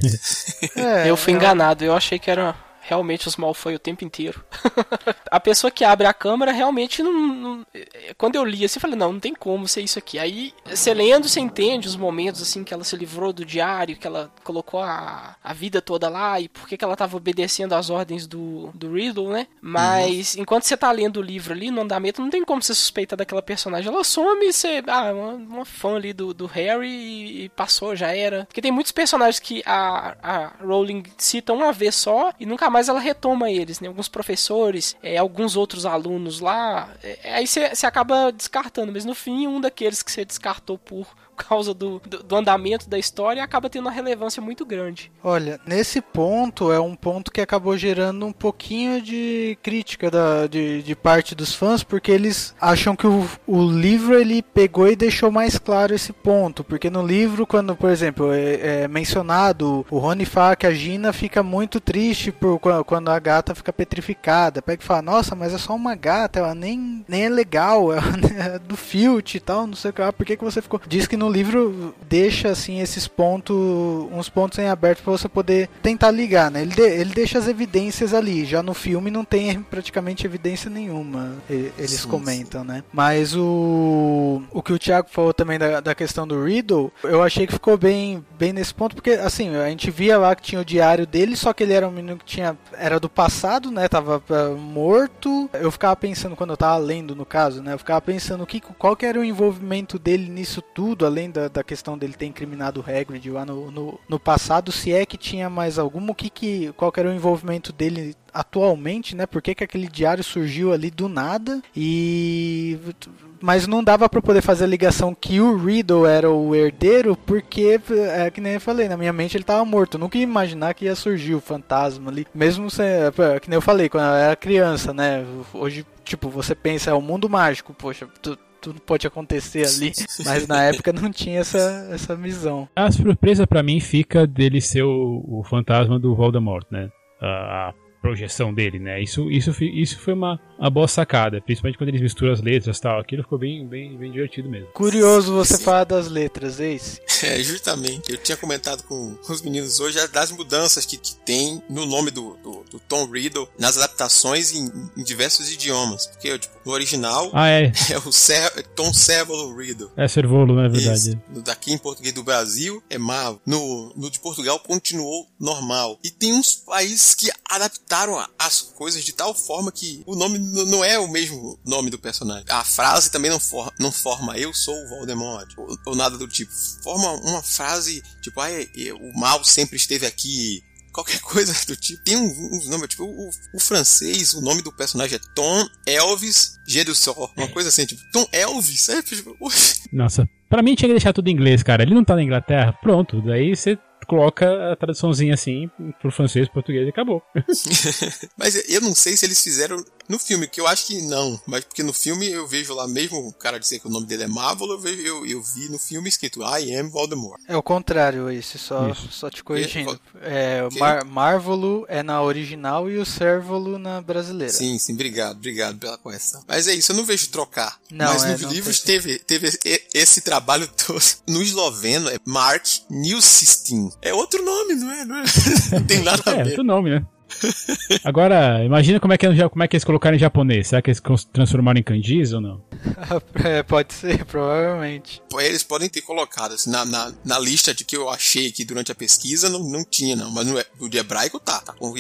É, eu fui enganado, eu achei que era realmente os Malfoy o tempo inteiro. a pessoa que abre a câmera realmente não, não, Quando eu li assim, eu falei, não, não tem como ser isso aqui. Aí, você lendo, você entende os momentos assim que ela se livrou do diário, que ela colocou a, a vida toda lá e por que, que ela estava obedecendo às ordens do, do Riddle, né? Mas uhum. enquanto você tá lendo o livro ali, no andamento, não tem como você suspeitar daquela personagem. Ela some e você. Ah, uma, uma fã ali do, do Harry e, e, passou, já era. Porque tem muitos personagens que a, a Rowling cita uma vez só e nunca mais mas ela retoma eles, né? Alguns professores, é, alguns outros alunos lá. É, aí você acaba descartando, mas no fim, um daqueles que você descartou por causa do, do, do, andamento da história acaba tendo uma relevância muito grande. Olha, nesse ponto é um ponto que acabou gerando um pouquinho de crítica da, de, de parte dos fãs, porque eles acham que o, o livro ele pegou e deixou mais claro esse ponto, porque no livro, quando, por exemplo, é, é mencionado o Rony fala que a Gina fica muito triste por quando a gata fica petrificada, pega e fala, nossa, mas é só uma gata, ela nem, nem é legal, ela é do Filt e tal, não sei o que, por que, que você ficou... Diz que no no livro deixa assim esses pontos, uns pontos em aberto para você poder tentar ligar, né? Ele, de, ele deixa as evidências ali. Já no filme não tem praticamente evidência nenhuma. Eles sim, comentam, sim. né? Mas o o que o Thiago falou também da, da questão do Riddle, eu achei que ficou bem bem nesse ponto porque assim, a gente via lá que tinha o diário dele, só que ele era um menino que tinha era do passado, né? Tava uh, morto. Eu ficava pensando quando eu tava lendo no caso, né? Eu ficava pensando que qual que era o envolvimento dele nisso tudo, além da, da questão dele ter incriminado o Hagrid lá no, no, no, passado, se é que tinha mais alguma, o que que, qual que era o envolvimento dele atualmente, né? Por que, que aquele diário surgiu ali do nada e mas não dava para poder fazer a ligação que o Riddle era o herdeiro, porque é que nem eu falei, na minha mente ele tava morto. Eu nunca ia imaginar que ia surgir o fantasma ali, mesmo sem, é, que nem eu falei quando eu era criança, né? Hoje, tipo, você pensa é o um mundo mágico, poxa, tu, tudo pode acontecer ali, mas na época não tinha essa, essa visão. A surpresa para mim fica dele ser o, o fantasma do Voldemort, né? A, a projeção dele, né? Isso, isso, isso foi uma, uma boa sacada, principalmente quando eles misturam as letras e tal. Aquilo ficou bem, bem, bem divertido mesmo. Curioso você Sim. falar das letras, é isso? É, justamente. Eu tinha comentado com os meninos hoje das mudanças que, que tem no nome do, do, do Tom Riddle nas adaptações em, em, diversos idiomas. Porque, tipo, no original ah, é. é o Ser, Tom Servolo Riddle. É Servolo, não é verdade? Isso. Daqui em português do Brasil é Mal. No, no de Portugal continuou normal. E tem uns países que adaptaram as coisas de tal forma que o nome não é o mesmo nome do personagem. A frase também não, for, não forma eu sou o Voldemort ou, ou nada do tipo. Forma uma frase tipo, ah, o mal sempre esteve aqui, qualquer coisa do tipo. Tem um, um nome, tipo, o, o, francês, o nome do personagem é Tom Elvis Gedusor, uma coisa assim, tipo, Tom Elvis, é, tipo, Nossa, pra mim tinha que deixar tudo em inglês, cara. Ele não tá na Inglaterra, pronto, daí você coloca a traduçãozinha assim pro francês, português e acabou. Mas eu não sei se eles fizeram no filme, que eu acho que não. Mas porque no filme eu vejo lá mesmo o cara dizer que o nome dele é Marvel, eu, vejo, eu, eu vi no filme escrito I am Voldemort. É o contrário esse, só, isso. só te corrigindo. É, Mar Marvolo é na original e o Servolo na brasileira. Sim, sim, obrigado, obrigado pela correção. Mas é isso, eu não vejo trocar. Não, Mas é, nos livros teve, teve esse trabalho todo. No esloveno é Mark Nilsistin. É outro nome, não é? Não, é? não tem nada a ver. É outro nome, né? Agora, imagina como é, que, é como é que eles colocaram em japonês. Será que eles transformaram em kanjis ou não? é, pode ser, provavelmente. Eles podem ter colocado assim, na, na, na, lista de que eu achei aqui durante a pesquisa, não, não tinha, não. Mas no, no de hebraico tá, tá com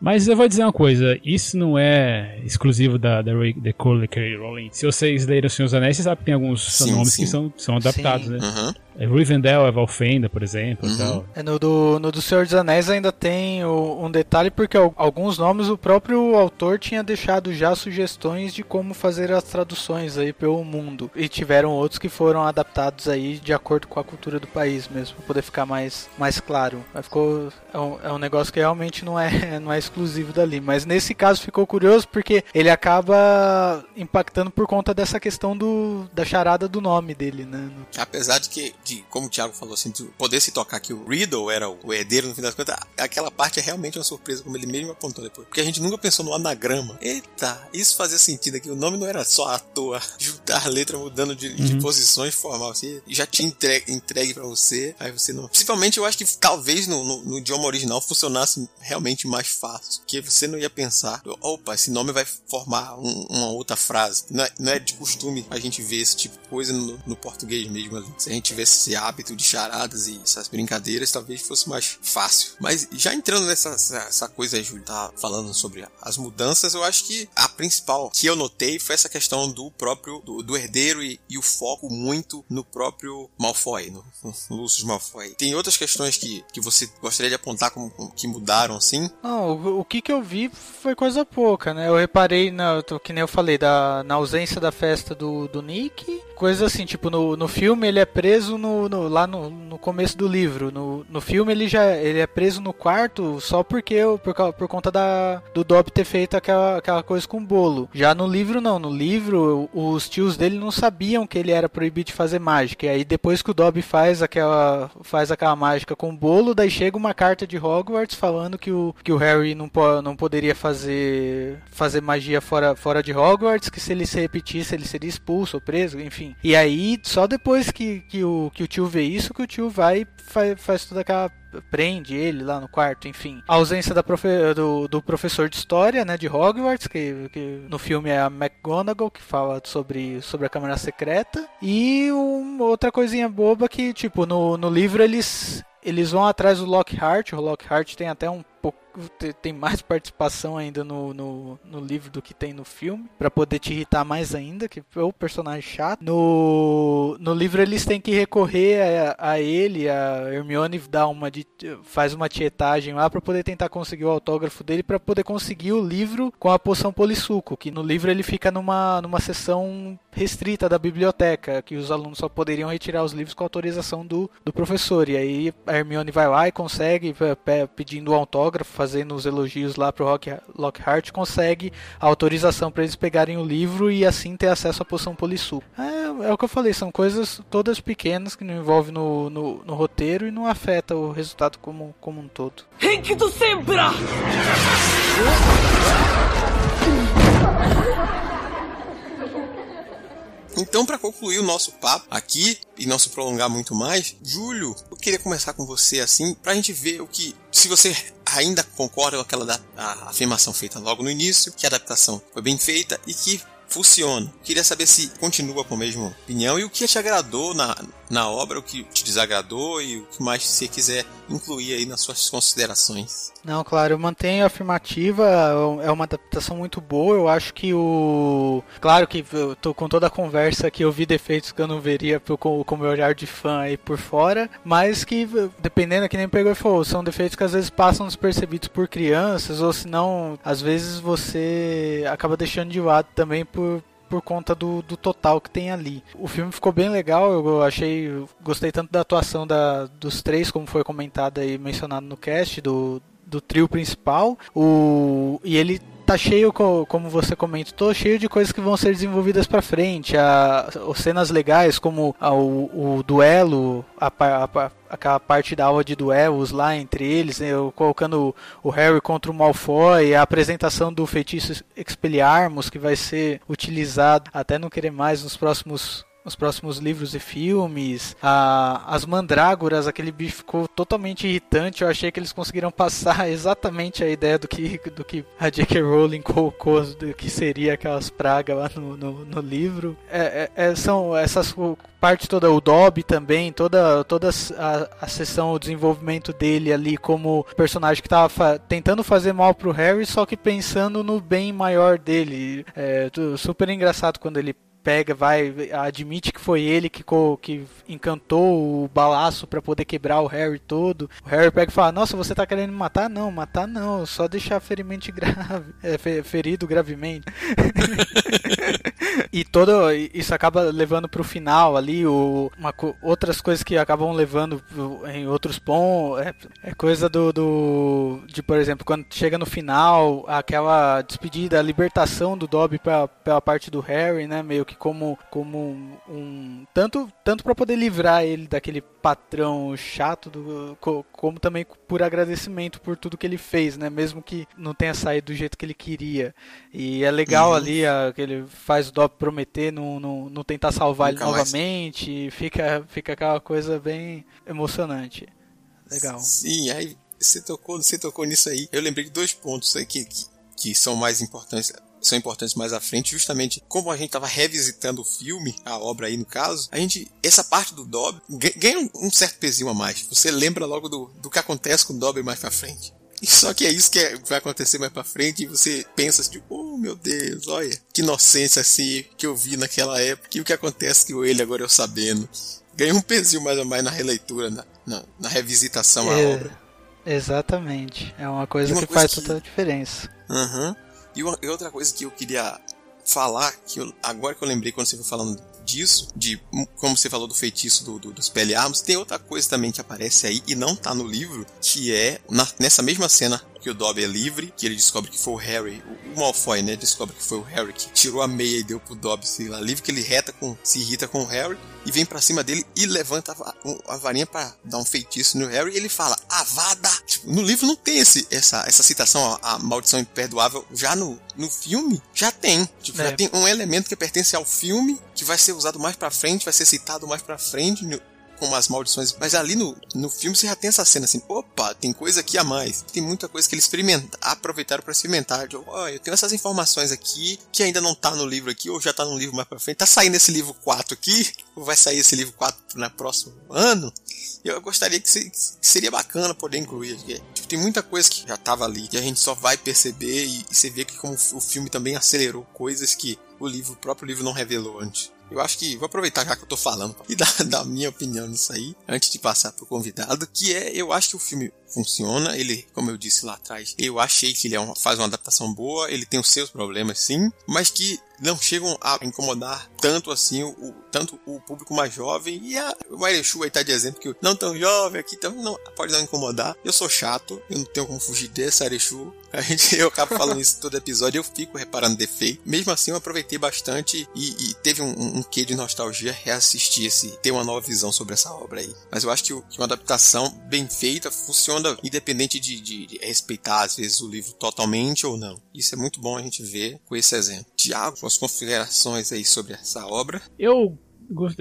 Mas eu vou dizer uma coisa: isso não é exclusivo da, da, da Cole Rowling. Se vocês leram os Senhor dos Anéis, vocês sabem que tem alguns sim, nomes sim. que são, são adaptados, sim. né? Uhum. É Rivendell é Valfenda, por exemplo. Uhum. É, no, do, no do Senhor dos Anéis ainda tem o, um detalhe, porque porque alguns nomes o próprio autor tinha deixado já sugestões de como fazer as traduções aí pelo mundo. E tiveram outros que foram adaptados aí de acordo com a cultura do país mesmo, para poder ficar mais, mais claro. Mas ficou é um, é um negócio que realmente não é, não é exclusivo dali. Mas nesse caso ficou curioso porque ele acaba impactando por conta dessa questão do, da charada do nome dele, né? Apesar de que, de, como o Thiago falou assim, poder se tocar que o Riddle era o herdeiro no fim das contas, aquela parte é realmente uma surpresa, como ele mesmo apontou depois. Porque a gente nunca pensou no anagrama. Eita, isso fazia sentido aqui. O nome não era só à toa. Juntar letra mudando de, uhum. de posições formal. Assim, já tinha entregue, entregue para você. Aí você não. Principalmente eu acho que talvez no, no, no, idioma original funcionasse realmente mais fácil. Que você não ia pensar, opa, esse nome vai formar um, uma outra frase. Não é, não é, de costume a gente ver esse tipo de coisa no, no português mesmo. Se a gente tivesse esse hábito de charadas e essas brincadeiras, talvez fosse mais fácil. Mas já entrando nessa essa, coisa, Júlio, tá falando sobre as mudanças, eu acho que a principal que eu notei foi essa questão do próprio, do, do herdeiro e, e, o foco muito no próprio Malfoy, no, no Lucius Malfoy. Tem outras questões que, que você gostaria de apontar como, como que mudaram, assim? Não, o, o, que que eu vi foi coisa pouca, né? Eu reparei, na, que nem eu falei, da, na ausência da festa do, do Nick, coisa assim, tipo, no, no filme ele é preso no, no lá no, no começo do livro. No, no filme ele já ele é preso no quarto só porque por, por conta da, do Dobby ter feito aquela, aquela coisa com o bolo. Já no livro não, no livro os tios dele não sabiam que ele era proibido de fazer mágica. E aí depois que o Dobby faz aquela faz aquela mágica com o bolo, daí chega uma carta de Hogwarts falando que o, que o Harry não, po, não poderia fazer fazer magia fora, fora de Hogwarts, que se ele se repetisse ele seria expulso ou preso, enfim. E aí só depois que, que, o, que o tio vê isso que o tio vai e faz, faz toda aquela prende ele lá no quarto, enfim. A ausência da profe do, do, professor de história, né, de Hogwarts, que, que, no filme é a McGonagall, que fala sobre, sobre a Câmara Secreta. E um, outra coisinha boba que, tipo, no, no livro eles, eles vão atrás do Lockhart. O Lockhart tem até um pouco tem mais participação ainda no, no, no livro do que tem no filme, para poder te irritar mais ainda, que é o personagem chato. No, no livro eles têm que recorrer a, a ele, a Hermione dá uma de, faz uma tietagem lá para poder tentar conseguir o autógrafo dele para poder conseguir o livro com a poção polissuco, que no livro ele fica numa, numa sessão restrita da biblioteca, que os alunos só poderiam retirar os livros com autorização do, do professor. E aí a Hermione vai lá e consegue, pedindo o autógrafo, fazendo os elogios lá pro Rock, Lockhart, consegue a autorização para eles pegarem o livro e assim ter acesso à poção Polissu. É, é, o que eu falei, são coisas todas pequenas que não envolvem no, no, no roteiro e não afeta o resultado como, como um todo. Henkido Sembra! Então, para concluir o nosso papo aqui e não se prolongar muito mais, Júlio, eu queria começar com você assim, para a gente ver o que, se você ainda concorda com aquela da, afirmação feita logo no início, que a adaptação foi bem feita e que funciona. Queria saber se continua com a mesma opinião e o que te agradou na, na obra, o que te desagradou e o que mais você quiser incluir aí nas suas considerações. Não, claro, eu mantenho a afirmativa, é uma adaptação muito boa. Eu acho que o. Claro que eu tô com toda a conversa que eu vi defeitos que eu não veria com o meu olhar de fã aí por fora, mas que, dependendo, que nem pegou e falou, são defeitos que às vezes passam despercebidos por crianças, ou se não, às vezes você acaba deixando de lado também por por conta do, do total que tem ali. O filme ficou bem legal, eu achei, gostei tanto da atuação da, dos três, como foi comentado e mencionado no cast, do, do trio principal. O, e ele tá cheio, como você comentou, cheio de coisas que vão ser desenvolvidas para frente. A, as cenas legais, como a, o, o, duelo, a, a, aquela parte da aula de duelos lá entre eles, né, colocando o, Harry contra o Malfoy, a apresentação do feitiço Expelliarmus, que vai ser utilizado até não querer mais nos próximos nos próximos livros e filmes. A, as mandrágoras, aquele bicho ficou totalmente irritante. Eu achei que eles conseguiram passar exatamente a ideia do que, do que a J.K. Rowling colocou, do que seria aquelas pragas lá no, no, no livro. É, é, é são essas parte toda, o Dobby também, toda, toda a, a sessão, o desenvolvimento dele ali como personagem que tava fa tentando fazer mal pro Harry, só que pensando no bem maior dele. É super engraçado quando ele pega, vai, admite que foi ele que, que encantou o balaço para poder quebrar o Harry todo. O Harry pega e fala: Nossa, você tá querendo me matar? Não, matar não, só deixar ferimento grave, é, ferido gravemente. e todo isso acaba levando pro final ali, o, uma, outras coisas que acabam levando em outros pontos. É, é coisa do, do. de, por exemplo, quando chega no final, aquela despedida, a libertação do Dobby pela, pela parte do Harry, né? Meio que como, como um, um tanto tanto para poder livrar ele daquele patrão chato, do, como também por agradecimento por tudo que ele fez, né? Mesmo que não tenha saído do jeito que ele queria. E é legal uhum. ali a, que ele faz o Dobby prometer não, não, não tentar salvar Nunca ele novamente. Fica, fica aquela coisa bem emocionante. Legal. Sim, aí você tocou, você tocou nisso aí. Eu lembrei de dois pontos aí que, que, que são mais importantes são importantes mais à frente, justamente como a gente estava revisitando o filme, a obra aí no caso, a gente, essa parte do Dobby ganha um certo pezinho a mais. Você lembra logo do, do que acontece com o Dobby mais pra frente. Só que é isso que é, vai acontecer mais pra frente e você pensa assim, oh meu Deus, olha, que inocência assim que eu vi naquela época e o que acontece com ele agora eu sabendo. Ganha um pezinho mais a mais na releitura, na, na, na revisitação à é, obra. Exatamente. É uma coisa uma que coisa faz que... toda a diferença. Uhum. E, uma, e outra coisa que eu queria falar, que eu, agora que eu lembrei quando você foi falando disso, de como você falou do feitiço do, do, dos Pelearmos, tem outra coisa também que aparece aí e não tá no livro, que é na, nessa mesma cena que o Dobby é livre, que ele descobre que foi o Harry, o, Malfoy, né, descobre que foi o Harry que tirou a meia e deu pro Dobby, sei lá, livre, que ele reta com, se irrita com o Harry e vem para cima dele e levanta a, a varinha para dar um feitiço no Harry e ele fala, Avada! Tipo, no livro não tem esse, essa, essa citação a, a maldição imperdoável, já no, no filme já tem, tipo, é. já tem um elemento que pertence ao filme que vai ser usado mais para frente, vai ser citado mais para frente com umas maldições. Mas ali no, no filme você já tem essa cena assim: opa, tem coisa aqui a mais. Tem muita coisa que eles aproveitaram para experimentar. De, oh, eu tenho essas informações aqui que ainda não tá no livro aqui, ou já tá no livro mais pra frente. Tá saindo esse livro 4 aqui, ou vai sair esse livro 4 no próximo ano. Eu gostaria que, se, que seria bacana poder incluir. Tipo, tem muita coisa que já tava ali e a gente só vai perceber e, e você vê que como o filme também acelerou coisas que o livro, o próprio livro não revelou antes. Eu acho que vou aproveitar já que eu tô falando e dar, dar minha opinião nisso aí, antes de passar pro convidado, que é, eu acho que o filme funciona, ele, como eu disse lá atrás, eu achei que ele é uma, faz uma adaptação boa, ele tem os seus problemas sim, mas que não chegam a incomodar tanto assim o, tanto o público mais jovem e a, o Marechu aí tá de exemplo que não tão jovem aqui também não pode não incomodar. Eu sou chato, eu não tenho como fugir desse Arechu. A gente, eu acabo falando isso todo episódio, eu fico reparando defeito. Mesmo assim, eu aproveitei bastante e, e teve um, um, quê de nostalgia reassistir esse, ter uma nova visão sobre essa obra aí. Mas eu acho que, que uma adaptação bem feita funciona independente de, de, de respeitar às vezes o livro totalmente ou não. Isso é muito bom a gente ver com esse exemplo. Tiago, suas considerações aí sobre essa obra? Eu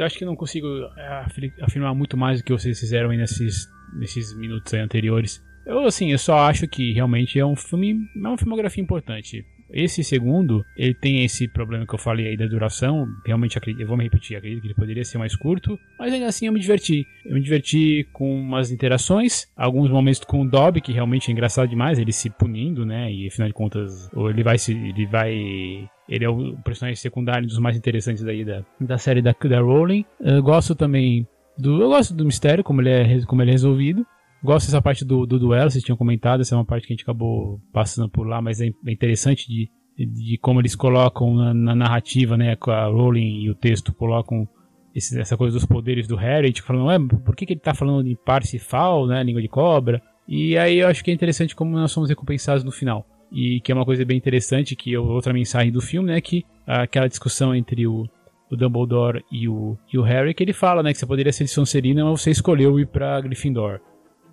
acho que não consigo é, afirmar muito mais do que vocês fizeram aí nesses, nesses minutos anteriores. Eu, assim, eu só acho que realmente é um filme, é uma filmografia importante. Esse segundo, ele tem esse problema que eu falei aí da duração. Realmente, eu vou me repetir, acredito que ele poderia ser mais curto. Mas ainda assim, eu me diverti. Eu me diverti com umas interações. Alguns momentos com o Dobby, que realmente é engraçado demais. Ele se punindo, né? E afinal de contas, ele vai se. Ele vai ele é o personagem secundário dos mais interessantes daí da, da série da, da Rowling. Eu gosto também do. Eu gosto do mistério, como ele é, como ele é resolvido. Gosto dessa parte do, do duelo, vocês tinham comentado, essa é uma parte que a gente acabou passando por lá, mas é, é interessante de, de como eles colocam na, na, narrativa, né, com a Rowling e o texto colocam esse, essa coisa dos poderes do Harry, tipo, falando, ué, por que, que ele está falando de Parsifal, né, língua de cobra? E aí eu acho que é interessante como nós somos recompensados no final. E que é uma coisa bem interessante, que é outra mensagem do filme, né, que aquela discussão entre o, o Dumbledore e o, e o Harry, que ele fala, né, que você poderia ser de Sonserina, mas você escolheu ir para Gryffindor.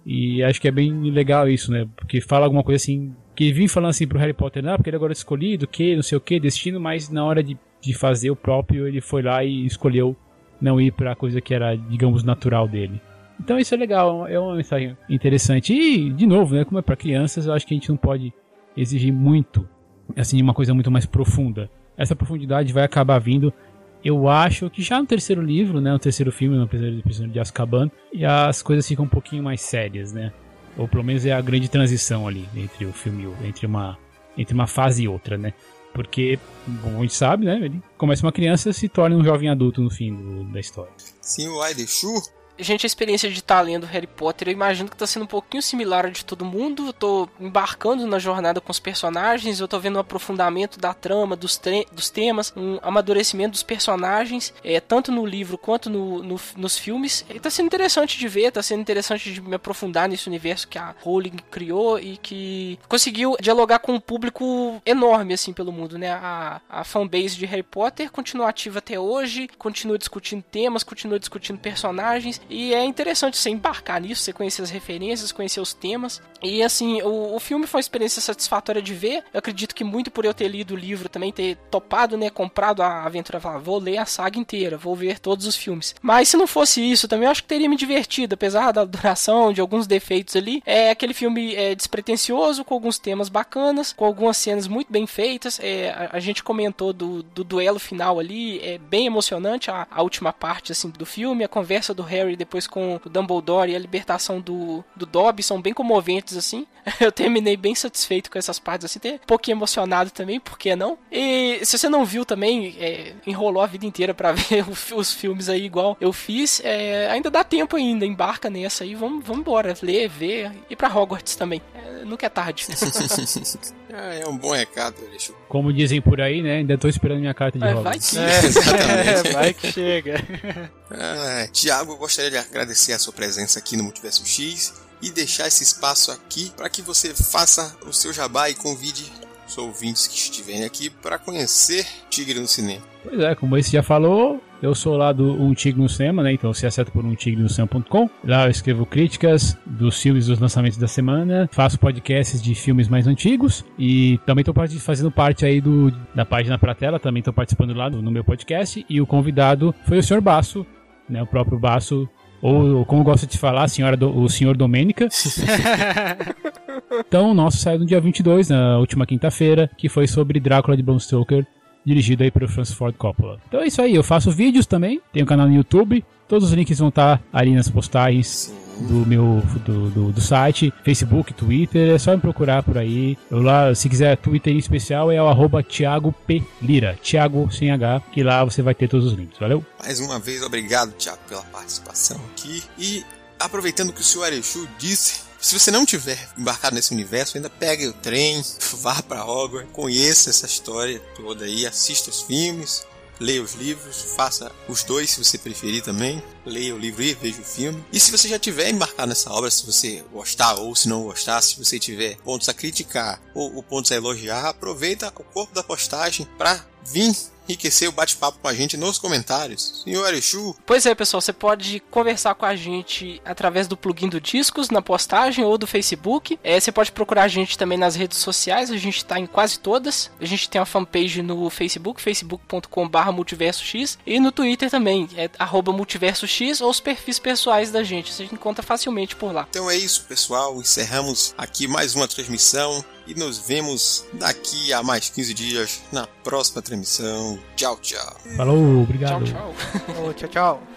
E acho que é bem legal isso, né, porque fala alguma coisa assim, que vim falando assim pro Harry Potter, não, porque ele agora é escolhido, que, não sei o que, destino, mas na hora de, de fazer o próprio, ele foi lá e escolheu não ir para a coisa que era, digamos, natural dele. Então isso é legal, é uma mensagem interessante. E, de novo, né, como é para crianças, eu acho que a gente não pode exigir muito, assim, uma coisa muito mais profunda. Essa profundidade vai acabar vindo, eu acho que já no terceiro livro, né, no terceiro filme, no Prisioneiro de Azkaban, e as coisas ficam um pouquinho mais sérias, né? Ou pelo menos é a grande transição ali entre o filme, entre uma entre uma fase e outra, né? Porque, como a gente sabe, né? Ele começa uma criança e se torna um jovem adulto no fim do, da história. Sim, o Aideshu Gente, a experiência de estar lendo Harry Potter, eu imagino que está sendo um pouquinho similar a de todo mundo. Eu embarcando na jornada com os personagens, eu tô vendo um aprofundamento da trama, dos, dos temas, um amadurecimento dos personagens, é, tanto no livro quanto no, no, nos filmes. E tá sendo interessante de ver, tá sendo interessante de me aprofundar nesse universo que a Rowling criou e que conseguiu dialogar com um público enorme, assim, pelo mundo, né? A, a fanbase de Harry Potter continua ativa até hoje, continua discutindo temas, continua discutindo personagens e é interessante você embarcar nisso, você conhecer as referências, conhecer os temas. E assim, o, o filme foi uma experiência satisfatória de ver. Eu acredito que muito por eu ter lido o livro também, ter topado, né, comprado a aventura, falar, vou ler a saga inteira, vou ver todos os filmes. Mas se não fosse isso, também eu acho que teria me divertido, apesar da duração, de alguns defeitos ali. É aquele filme é, despretensioso, com alguns temas bacanas, com algumas cenas muito bem feitas. É, a, a, gente comentou do, do duelo final ali, é bem emocionante a, a última parte assim do filme, a conversa do Harry depois com o Dumbledore e a libertação do, do Dobby são bem comoventes, assim. Eu terminei bem satisfeito com essas partes, assim, até um pouquinho emocionado também, por que não? E se você não viu também, é, enrolou a vida inteira para ver os filmes aí igual eu fiz, é, ainda dá tempo ainda, embarca nessa aí, vamos, vamos embora, ler, ver, e para Hogwarts também. É, nunca é tarde. Ah, é um bom recado, Alexandre. Como dizem por aí, né? Ainda tô esperando minha carta de Vai que... É, exatamente. É, vai que chega. Ah, Tiago, eu gostaria de agradecer a sua presença aqui no Multiverso X e deixar esse espaço aqui para que você faça o seu jabá e convide os ouvintes que estiverem aqui para conhecer Tigre no Cinema. Pois é, como esse já falou, eu sou lá do Um Tigre no Cinema, né? Então você acessa por umtigre-no-cinema.com. Lá eu escrevo críticas dos filmes dos lançamentos da semana, faço podcasts de filmes mais antigos e também estou fazendo parte aí do, da página pra tela, também estou participando lá no, meu podcast. E o convidado foi o Sr. Basso, né? O próprio Basso ou como gosta de falar, a senhora do, o senhor Domênica. então, o nosso saiu no dia 22, na última quinta-feira, que foi sobre Drácula de Bram Stoker, dirigido aí pelo Francis Ford Coppola. Então é isso aí, eu faço vídeos também, tenho um canal no YouTube, todos os links vão estar ali nas postagens do meu do, do, do, site, Facebook, Twitter, é só me procurar por aí. Eu lá, se quiser Twitter em especial, é o arroba Thiago P. Lira, Thiago sem H, que lá você vai ter todos os links, valeu? Mais uma vez, obrigado, Thiago, pela participação aqui. E aproveitando o que o senhor Arechu disse, se você não tiver embarcado nesse universo, ainda pegue o trem, vá para Hogwarts, conheça essa história toda aí, assista os filmes, leia os livros, faça os dois se você preferir também. Leia o livro e veja o filme. E se você já tiver embarcado nessa obra, se você gostar ou se não gostar, se você tiver pontos a criticar ou, ou pontos a elogiar, aproveita o corpo da postagem para vir enriquecer o bate-papo com a gente nos comentários. Senhor Arechu. Pois é, pessoal, você pode conversar com a gente através do plugin do Discos, na postagem ou do Facebook. É, você pode procurar a gente também nas redes sociais, a gente está em quase todas. A gente tem uma fanpage no Facebook, facebook.com.br multiversox, e no Twitter também, é multiversox, ou os perfis pessoais da gente. Você encontra facilmente por lá. Então é isso, pessoal. Encerramos aqui mais uma transmissão e nos vemos daqui a mais 15 dias na próxima transmissão. Tchau, tchau. Falou, obrigado. Tchau, tchau. tchau, tchau.